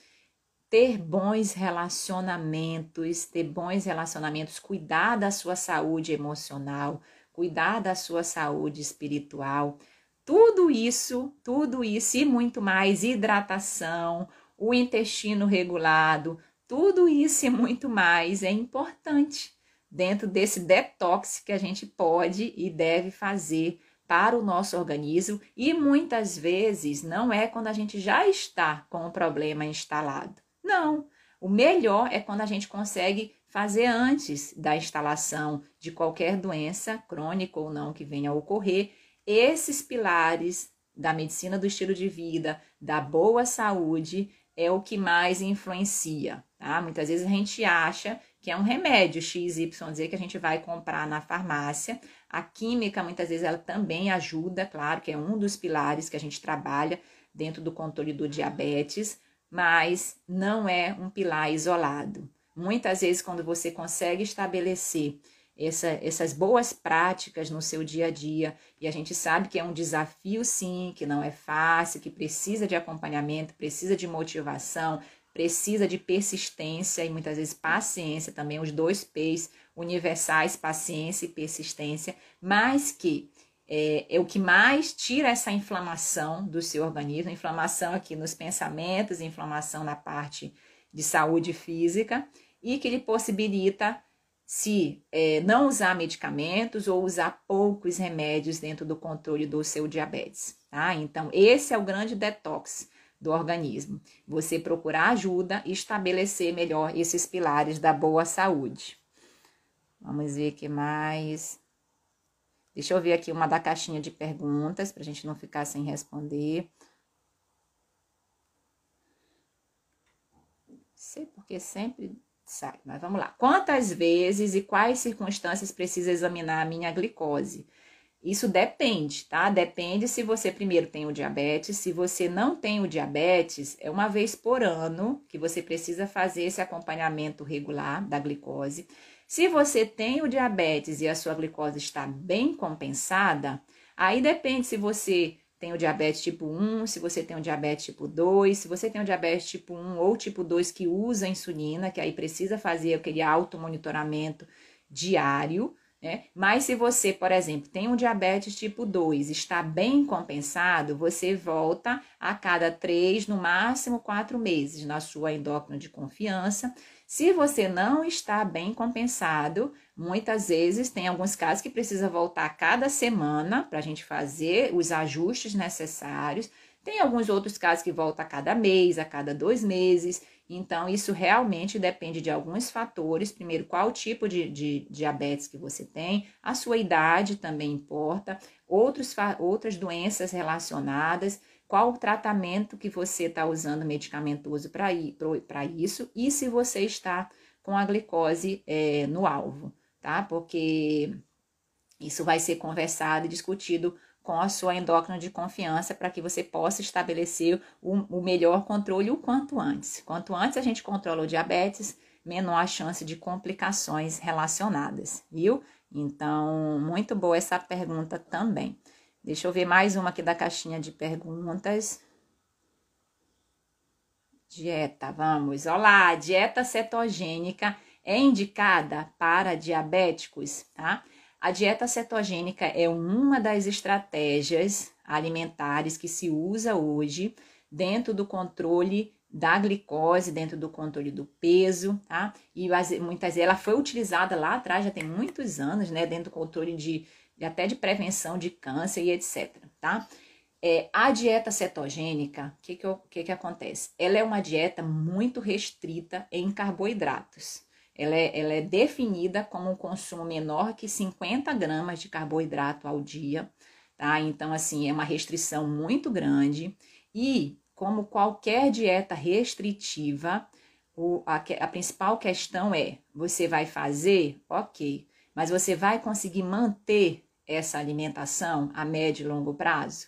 ter bons relacionamentos, ter bons relacionamentos, cuidar da sua saúde emocional, cuidar da sua saúde espiritual. Tudo isso, tudo isso e muito mais, hidratação, o intestino regulado, tudo isso e muito mais é importante dentro desse detox que a gente pode e deve fazer para o nosso organismo e muitas vezes não é quando a gente já está com o problema instalado. Não, o melhor é quando a gente consegue fazer antes da instalação de qualquer doença crônica ou não que venha a ocorrer, esses pilares da medicina do estilo de vida, da boa saúde, é o que mais influencia, tá? Muitas vezes a gente acha que é um remédio XYZ que a gente vai comprar na farmácia. A química, muitas vezes, ela também ajuda, claro, que é um dos pilares que a gente trabalha dentro do controle do diabetes, mas não é um pilar isolado. Muitas vezes, quando você consegue estabelecer essa, essas boas práticas no seu dia a dia, e a gente sabe que é um desafio, sim, que não é fácil, que precisa de acompanhamento, precisa de motivação, precisa de persistência e muitas vezes paciência também, os dois P's universais, paciência e persistência, mas que é, é, o que mais tira essa inflamação do seu organismo, inflamação aqui nos pensamentos, inflamação na parte de saúde física, e que lhe possibilita se é, não usar medicamentos ou usar poucos remédios dentro do controle do seu diabetes. Tá? Então, esse é o grande detox do organismo. Você procurar ajuda e estabelecer melhor esses pilares da boa saúde. Vamos ver o que mais. Deixa eu ver aqui uma da caixinha de perguntas, para a gente não ficar sem responder. Sei porque sempre sai, mas vamos lá. Quantas vezes e quais circunstâncias precisa examinar a minha glicose? Isso depende, tá? Depende se você primeiro tem o diabetes. Se você não tem o diabetes, é uma vez por ano que você precisa fazer esse acompanhamento regular da glicose. Se você tem o diabetes e a sua glicose está bem compensada, aí depende se você tem o diabetes tipo 1, se você tem o diabetes tipo 2, se você tem o diabetes tipo 1 ou tipo 2 que usa insulina, que aí precisa fazer aquele automonitoramento diário né? Mas se você, por exemplo, tem um diabetes tipo 2, está bem compensado, você volta a cada três, no máximo quatro meses, na sua endócrina de confiança. Se você não está bem compensado, muitas vezes tem alguns casos que precisa voltar cada semana para a gente fazer os ajustes necessários. Tem alguns outros casos que volta a cada mês, a cada dois meses. Então, isso realmente depende de alguns fatores. Primeiro, qual tipo de, de diabetes que você tem, a sua idade também importa, outros, outras doenças relacionadas qual o tratamento que você está usando medicamentoso para isso e se você está com a glicose é, no alvo, tá? Porque isso vai ser conversado e discutido com a sua endócrina de confiança para que você possa estabelecer o, o, melhor controle o quanto antes. Quanto antes a gente controla o diabetes, menor a chance de complicações relacionadas, viu? Então, muito boa essa pergunta também. Deixa eu ver mais uma aqui da caixinha de perguntas. Dieta, vamos. Olá, dieta cetogênica é indicada para diabéticos, tá? A dieta cetogênica é uma das estratégias alimentares que se usa hoje dentro do controle da glicose, dentro do controle do peso, tá? E muitas ela foi utilizada lá atrás, já tem muitos anos, né, dentro do controle de e até de prevenção de câncer e etc, tá? É, a dieta cetogênica, o que que, que que acontece? Ela é uma dieta muito restrita em carboidratos. Ela é, ela é definida como um consumo menor que 50 gramas de carboidrato ao dia, tá? Então, assim, é uma restrição muito grande e, como qualquer dieta restritiva, o, a, a principal questão é: você vai fazer? Ok, mas você vai conseguir manter essa alimentação a médio e longo prazo?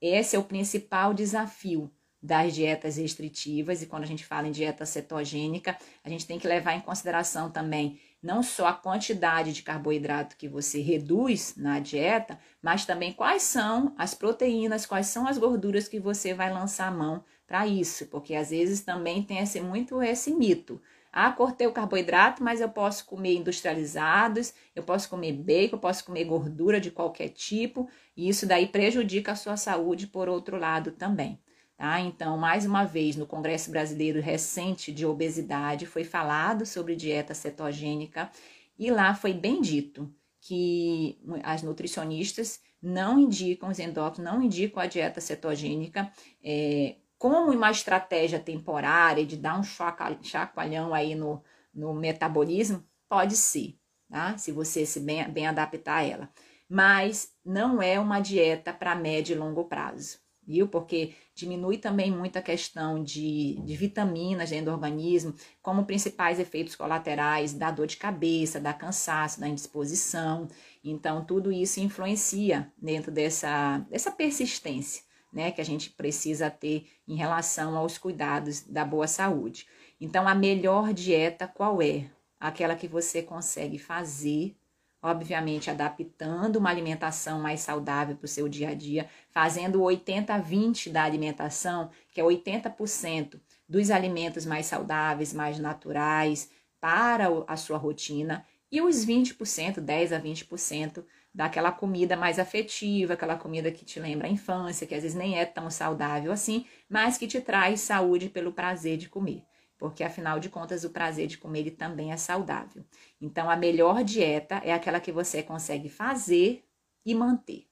Esse é o principal desafio das dietas restritivas, e quando a gente fala em dieta cetogênica, a gente tem que levar em consideração também não só a quantidade de carboidrato que você reduz na dieta, mas também quais são as proteínas, quais são as gorduras que você vai lançar a mão para isso, porque às vezes também tem esse, muito esse mito. Ah, cortei o carboidrato, mas eu posso comer industrializados, eu posso comer bacon, eu posso comer gordura de qualquer tipo, e isso daí prejudica a sua saúde por outro lado também. Tá? Então, mais uma vez, no Congresso Brasileiro recente de Obesidade, foi falado sobre dieta cetogênica e lá foi bem dito que as nutricionistas não indicam, os endócrinos não indicam a dieta cetogênica é, como uma estratégia temporária de dar um chacoalhão aí no, no metabolismo, pode ser, tá? Se você se bem, bem adaptar a ela. Mas não é uma dieta para médio e longo prazo, viu? Porque diminui também muito a questão de, de vitaminas dentro do organismo, como principais efeitos colaterais da dor de cabeça, da cansaço, da indisposição. Então, tudo isso influencia dentro dessa, dessa persistência né, que a gente precisa ter em relação aos cuidados da boa saúde. Então, a melhor dieta qual é? Aquela que você consegue fazer, obviamente adaptando uma alimentação mais saudável para o seu dia a dia, fazendo o 80-20 da alimentação, que é 80% dos alimentos mais saudáveis, mais naturais para a sua rotina, e os 20%, 10 a 20% daquela comida mais afetiva, aquela comida que te lembra a infância, que às vezes nem é tão saudável assim, mas que te traz saúde pelo prazer de comer. Porque afinal de contas, o prazer de comer ele também é saudável. Então, a melhor dieta é aquela que você consegue fazer e manter,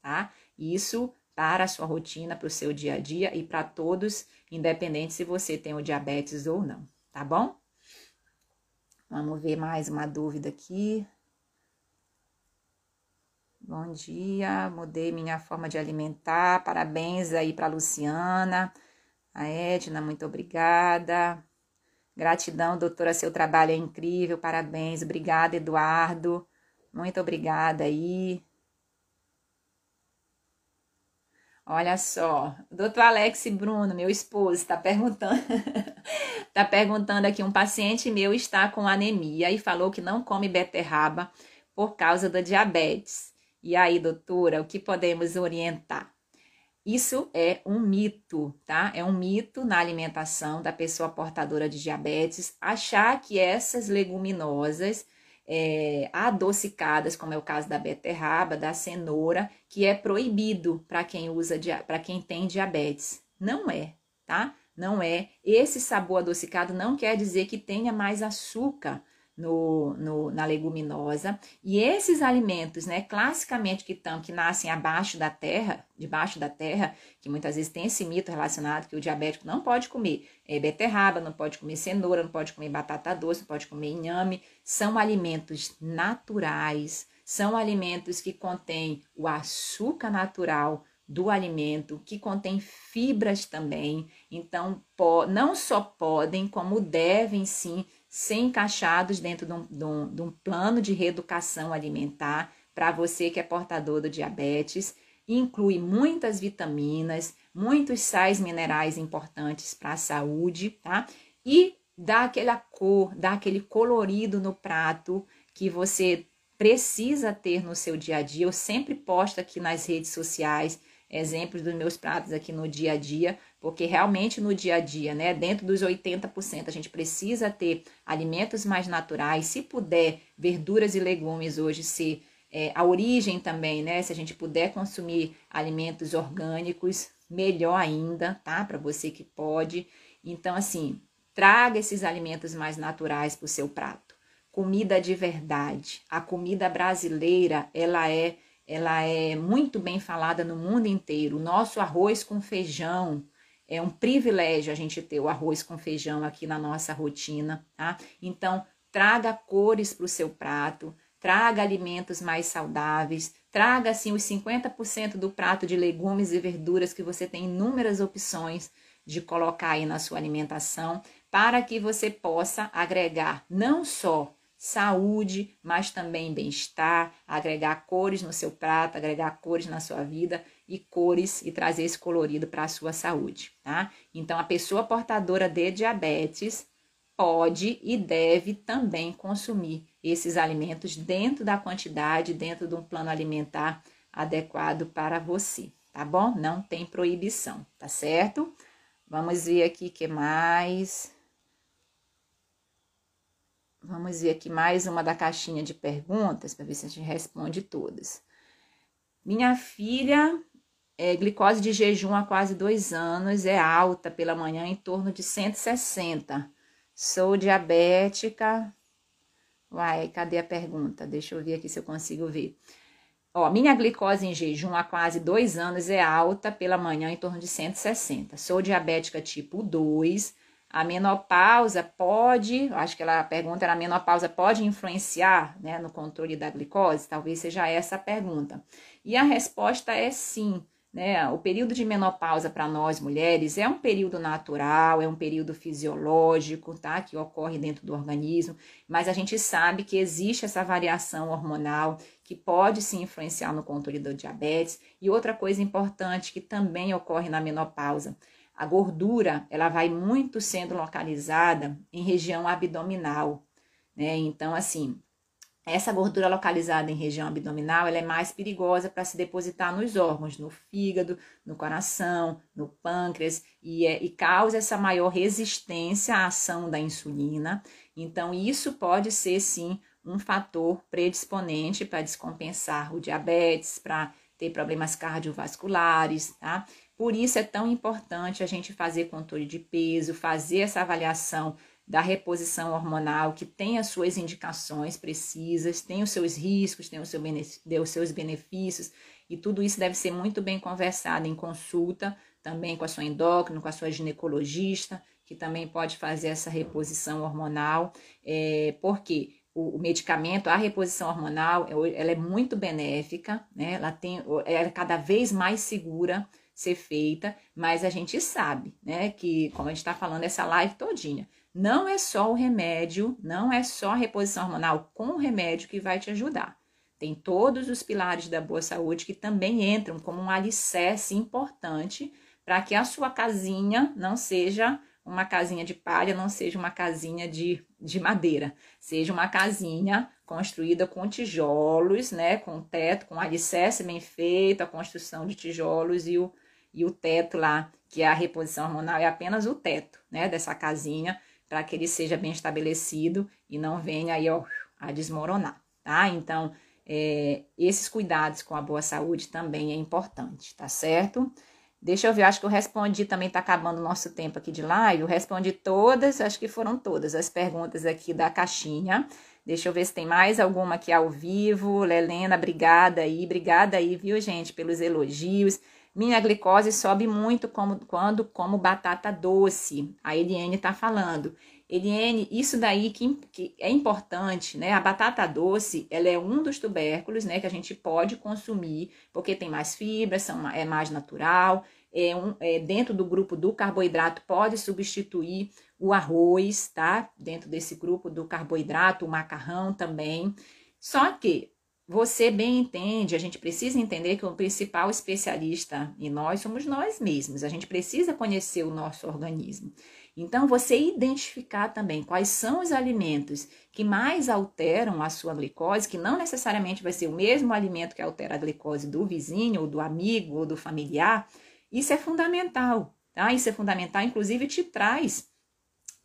tá? Isso para a sua rotina, para o seu dia a dia e para todos, independente se você tem o diabetes ou não, tá bom? Vamos ver mais uma dúvida aqui. Bom dia, mudei minha forma de alimentar. Parabéns aí para Luciana. A Edna, muito obrigada. Gratidão, doutora, seu trabalho é incrível. Parabéns. Obrigada, Eduardo. Muito obrigada aí. Olha só, doutor Alex Bruno, meu esposo, está perguntando, está perguntando aqui, um paciente meu está com anemia e falou que não come beterraba por causa da diabetes. E aí, doutora, o que podemos orientar? Isso é um mito, tá? É um mito na alimentação da pessoa portadora de diabetes achar que essas leguminosas é, adocicadas, como é o caso da beterraba, da cenoura, que é proibido para quem usa para quem tem diabetes. Não é, tá? não é. Esse sabor adocicado não quer dizer que tenha mais açúcar no, no, na leguminosa. E esses alimentos, né, classicamente que estão, que nascem abaixo da terra, debaixo da terra, que muitas vezes tem esse mito relacionado que o diabético não pode comer é, beterraba, não pode comer cenoura, não pode comer batata doce, não pode comer inhame, são alimentos naturais, são alimentos que contêm o açúcar natural do alimento, que contém fibras também. Então, não só podem, como devem sim ser encaixados dentro de um, de um, de um plano de reeducação alimentar para você que é portador do diabetes. Inclui muitas vitaminas, muitos sais minerais importantes para a saúde, tá? E dá aquela cor, dá aquele colorido no prato que você precisa ter no seu dia a dia. Eu sempre posto aqui nas redes sociais exemplos dos meus pratos aqui no dia a dia, porque realmente no dia a dia, né, dentro dos 80%, a gente precisa ter alimentos mais naturais, se puder, verduras e legumes hoje ser é, a origem também, né, se a gente puder consumir alimentos orgânicos, melhor ainda, tá, para você que pode. Então, assim, traga esses alimentos mais naturais para o seu prato. Comida de verdade. A comida brasileira, ela é ela é muito bem falada no mundo inteiro. O nosso arroz com feijão é um privilégio a gente ter o arroz com feijão aqui na nossa rotina, tá? Então, traga cores para o seu prato, traga alimentos mais saudáveis, traga assim os 50% do prato de legumes e verduras que você tem inúmeras opções de colocar aí na sua alimentação, para que você possa agregar não só saúde, mas também bem-estar, agregar cores no seu prato, agregar cores na sua vida e cores e trazer esse colorido para a sua saúde, tá? Então, a pessoa portadora de diabetes pode e deve também consumir esses alimentos dentro da quantidade, dentro de um plano alimentar adequado para você, tá bom? Não tem proibição, tá certo? Vamos ver aqui que mais. Vamos ver aqui mais uma da caixinha de perguntas para ver se a gente responde todas. Minha filha, é, glicose de jejum há quase dois anos, é alta pela manhã em torno de 160. Sou diabética. Uai, cadê a pergunta? Deixa eu ver aqui se eu consigo ver. Ó, minha glicose em jejum há quase dois anos é alta pela manhã em torno de 160. Sou diabética tipo 2 a menopausa pode, acho que ela a pergunta era a menopausa pode influenciar né, no controle da glicose? Talvez seja essa a pergunta. E a resposta é sim. Né? O período de menopausa para nós mulheres é um período natural, é um período fisiológico, tá? Que ocorre dentro do organismo, mas a gente sabe que existe essa variação hormonal que pode se influenciar no controle do diabetes. E outra coisa importante que também ocorre na menopausa a gordura, ela vai muito sendo localizada em região abdominal, né? Então, assim, essa gordura localizada em região abdominal, ela é mais perigosa para se depositar nos órgãos, no fígado, no coração, no pâncreas, e, é, e causa essa maior resistência à ação da insulina. Então, isso pode ser, sim, um fator predisponente para descompensar o diabetes, para ter problemas cardiovasculares, tá? Por isso é tão importante a gente fazer controle de peso, fazer essa avaliação da reposição hormonal, que tem as suas indicações precisas, tem os seus riscos, tem os seus benefícios, e tudo isso deve ser muito bem conversado em consulta, também com a sua endócrina, com a sua ginecologista, que também pode fazer essa reposição hormonal, é, porque o, o, medicamento, a reposição hormonal, ela é muito benéfica, né? ela, tem, ela é cada vez mais segura, ser feita, mas a gente sabe, né, que como a gente está falando essa live todinha, não é só o remédio, não é só a reposição hormonal com o remédio que vai te ajudar. Tem todos os pilares da boa saúde que também entram como um alicerce importante para que a sua casinha não seja uma casinha de palha, não seja uma casinha de, de madeira, seja uma casinha construída com tijolos, né, com teto, com alicerce bem feito, a construção de tijolos e o, e o teto lá, que é a reposição hormonal, é apenas o teto, né, dessa casinha, para que ele seja bem estabelecido e não venha aí, ó, a desmoronar, tá? Então, é, esses cuidados com a boa saúde também é importante, tá certo? Deixa eu ver, acho que eu respondi também, tá acabando o nosso tempo aqui de live. Eu respondi todas, acho que foram todas as perguntas aqui da caixinha. Deixa eu ver se tem mais alguma aqui ao vivo. Lelena, obrigada aí, obrigada aí, viu, gente, pelos elogios. Minha glicose sobe muito como, quando como batata doce. A Eliane tá falando. Eliane, isso daí que, que, é importante, né? A batata doce, ela é um dos tubérculos, né, que a gente pode consumir, porque tem mais fibras, são, é mais natural, é, um, é dentro do grupo do carboidrato pode substituir o arroz, tá? Dentro desse grupo do carboidrato, o macarrão também. Só que você bem entende, a gente precisa entender que o principal especialista em nós somos nós mesmos. A gente precisa conhecer o nosso organismo. Então, você identificar também quais são os alimentos que mais alteram a sua glicose, que não necessariamente vai ser o mesmo alimento que altera a glicose do vizinho, ou do amigo, ou do familiar, isso é fundamental, tá? Isso é fundamental, inclusive te traz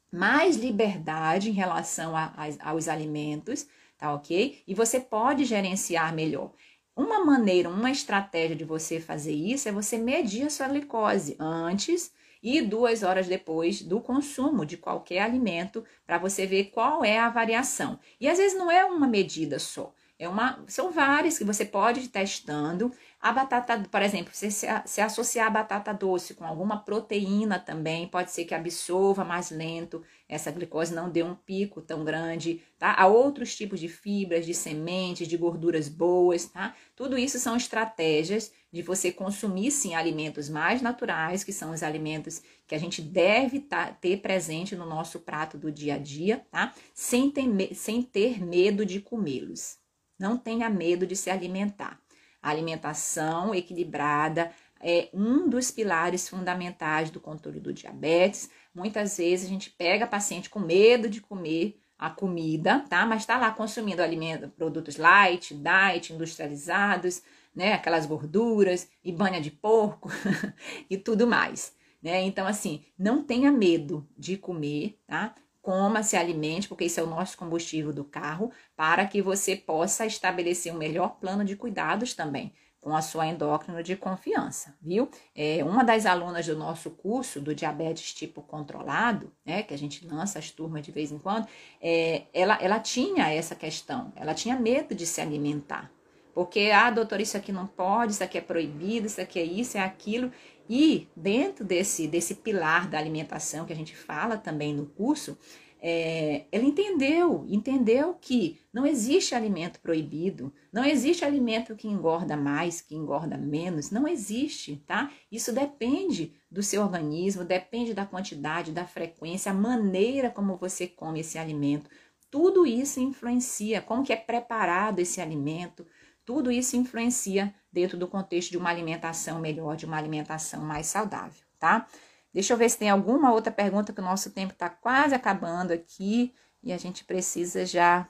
mais liberdade em relação a, a, aos alimentos, tá ok? E você pode gerenciar melhor. Uma maneira, uma estratégia de você fazer isso é você medir a sua glicose antes e duas horas depois do consumo de qualquer alimento para você ver qual é a variação. E às vezes não é uma medida só. É uma, são várias que você pode ir testando. A batata, por exemplo, se, se associar a batata doce com alguma proteína também, pode ser que absorva mais lento, essa glicose não dê um pico tão grande, tá? Há outros tipos de fibras, de sementes, de gorduras boas, tá? Tudo isso são estratégias de você consumir, sim, alimentos mais naturais, que são os alimentos que a gente deve tá, ter presente no nosso prato do dia a dia, tá? Sem ter, sem ter medo de comê-los. Não tenha medo de se alimentar. A alimentação equilibrada é um dos pilares fundamentais do controle do diabetes. Muitas vezes a gente pega paciente com medo de comer a comida, tá? Mas está lá consumindo alimento, produtos light, diet, industrializados, né? Aquelas gorduras e banha de porco e tudo mais, né? Então, assim, não tenha medo de comer, tá? Coma, se alimente, porque isso é o nosso combustível do carro, para que você possa estabelecer um melhor plano de cuidados também com a sua endócrina de confiança, viu? É, uma das alunas do nosso curso do diabetes tipo controlado, né, que a gente lança as turmas de vez em quando, é, ela, ela tinha essa questão, ela tinha medo de se alimentar, porque, ah, doutor, isso aqui não pode, isso aqui é proibido, isso aqui é isso, é aquilo, e dentro desse, desse pilar da alimentação que a gente fala também no curso, é, ela entendeu, entendeu que não existe alimento proibido, não existe alimento que engorda mais, que engorda menos, não existe, tá? Isso depende do seu organismo, depende da quantidade, da frequência, a maneira como você come esse alimento. Tudo isso influencia, como que é preparado esse alimento, tudo isso influencia dentro do contexto de uma alimentação melhor, de uma alimentação mais saudável, tá? Deixa eu ver se tem alguma outra pergunta, que o nosso tempo está quase acabando aqui e a gente precisa já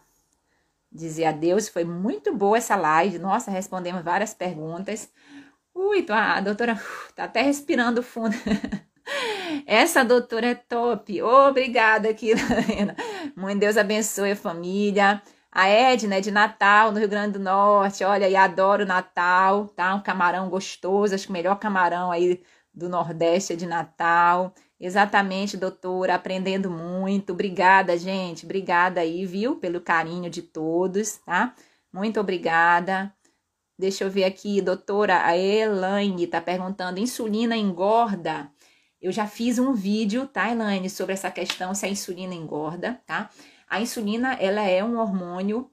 dizer adeus. Foi muito boa essa live. Nossa, respondemos várias perguntas. Ui, a doutora tá até respirando fundo. Essa doutora é top. Obrigada aqui. Muito Deus abençoe a família. A Edna é de Natal, no Rio Grande do Norte. Olha, e adoro Natal, tá? Um camarão gostoso, acho que o melhor camarão aí do Nordeste é de Natal. Exatamente, doutora, aprendendo muito. Obrigada, gente. Obrigada aí, viu, pelo carinho de todos, tá? Muito obrigada. Deixa eu ver aqui, doutora, a Elaine tá perguntando: insulina engorda? Eu já fiz um vídeo, tá, Elaine, sobre essa questão se a insulina engorda, tá? A insulina, ela é um hormônio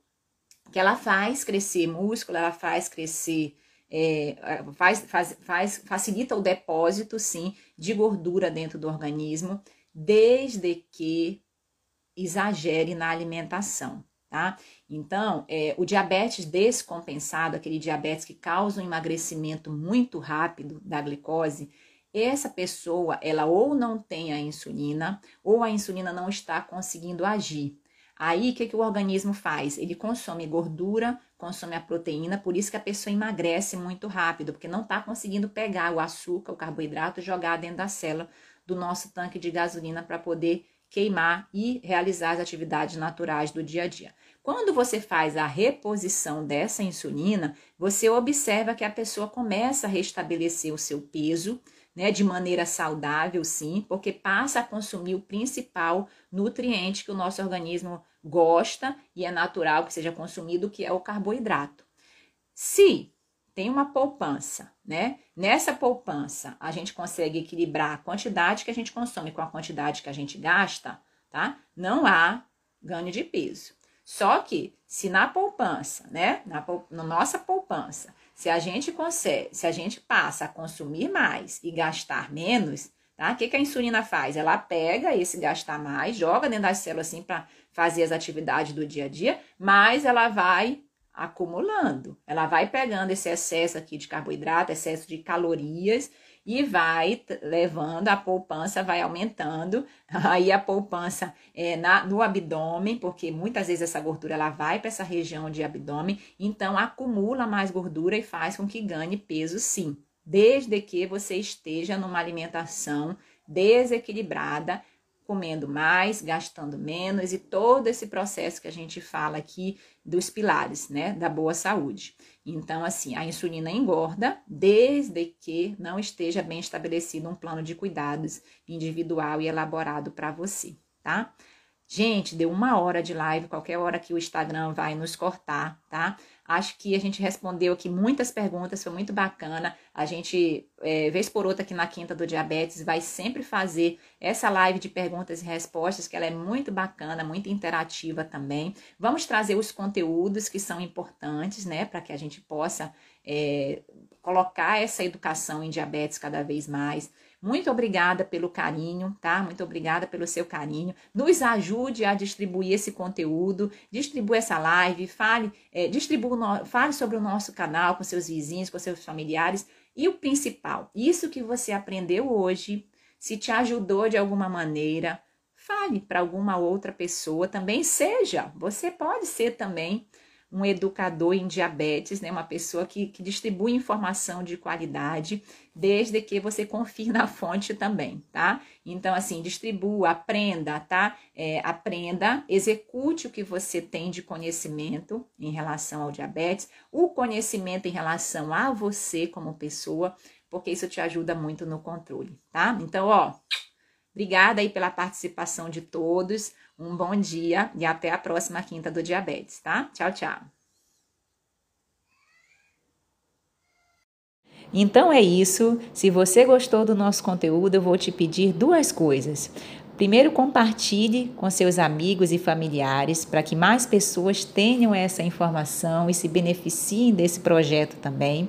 que ela faz crescer músculo, ela faz crescer, é, faz, faz, faz, facilita o depósito, sim, de gordura dentro do organismo, desde que exagere na alimentação, tá? Então, é, o diabetes descompensado, aquele diabetes que causa um emagrecimento muito rápido da glicose, essa pessoa, ela ou não tem a insulina, ou a insulina não está conseguindo agir. Aí, o que, que o organismo faz? Ele consome gordura, consome a proteína, por isso que a pessoa emagrece muito rápido, porque não está conseguindo pegar o açúcar, o carboidrato, jogar dentro da célula do nosso tanque de gasolina para poder queimar e realizar as atividades naturais do dia a dia. Quando você faz a reposição dessa insulina, você observa que a pessoa começa a restabelecer o seu peso, né, de maneira saudável, sim, porque passa a consumir o principal nutriente que o nosso organismo gosta e é natural que seja consumido, que é o carboidrato. Se tem uma poupança, né? Nessa poupança, a gente consegue equilibrar a quantidade que a gente consome com a quantidade que a gente gasta, tá? Não há ganho de peso. Só que se na poupança, né, na, na nossa poupança, se a gente consegue, se a gente passa a consumir mais e gastar menos, tá? O que, que a insulina faz? Ela pega esse gastar mais, joga dentro das células assim para fazer as atividades do dia a dia, mas ela vai acumulando. Ela vai pegando esse excesso aqui de carboidrato, excesso de calorias e vai levando a poupança, vai aumentando. Aí a poupança é na, no abdômen, porque muitas vezes essa gordura ela vai para essa região de abdômen, então acumula mais gordura e faz com que ganhe peso sim, desde que você esteja numa alimentação desequilibrada comendo mais, gastando menos e todo esse processo que a gente fala aqui dos pilares, né, da boa saúde. Então, assim, a insulina engorda desde que não esteja bem estabelecido um plano de cuidados individual e elaborado para você, tá? Gente, deu uma hora de live, qualquer hora que o Instagram vai nos cortar, tá? Acho que a gente respondeu aqui muitas perguntas, foi muito bacana. A gente, é, vez por outra, aqui na Quinta do Diabetes, vai sempre fazer essa live de perguntas e respostas, que ela é muito bacana, muito interativa também. Vamos trazer os conteúdos que são importantes, né, para que a gente possa é, colocar essa educação em diabetes cada vez mais. Muito obrigada pelo carinho, tá? Muito obrigada pelo seu carinho. Nos ajude a distribuir esse conteúdo, distribua essa live, fale, é, distribua fale sobre o nosso canal com seus vizinhos, com seus familiares. E o principal, isso que você aprendeu hoje, se te ajudou de alguma maneira, fale para alguma outra pessoa também. Seja, você pode ser também um educador em diabetes, né? Uma pessoa que, que distribui informação de qualidade, desde que você confie na fonte também, tá? Então, assim, distribua, aprenda, tá? É, aprenda, execute o que você tem de conhecimento em relação ao diabetes, o conhecimento em relação a você como pessoa, porque isso te ajuda muito no controle, tá? Então, ó, obrigada aí pela participação de todos. Um bom dia e até a próxima quinta do diabetes, tá? Tchau, tchau. Então é isso. Se você gostou do nosso conteúdo, eu vou te pedir duas coisas. Primeiro, compartilhe com seus amigos e familiares para que mais pessoas tenham essa informação e se beneficiem desse projeto também.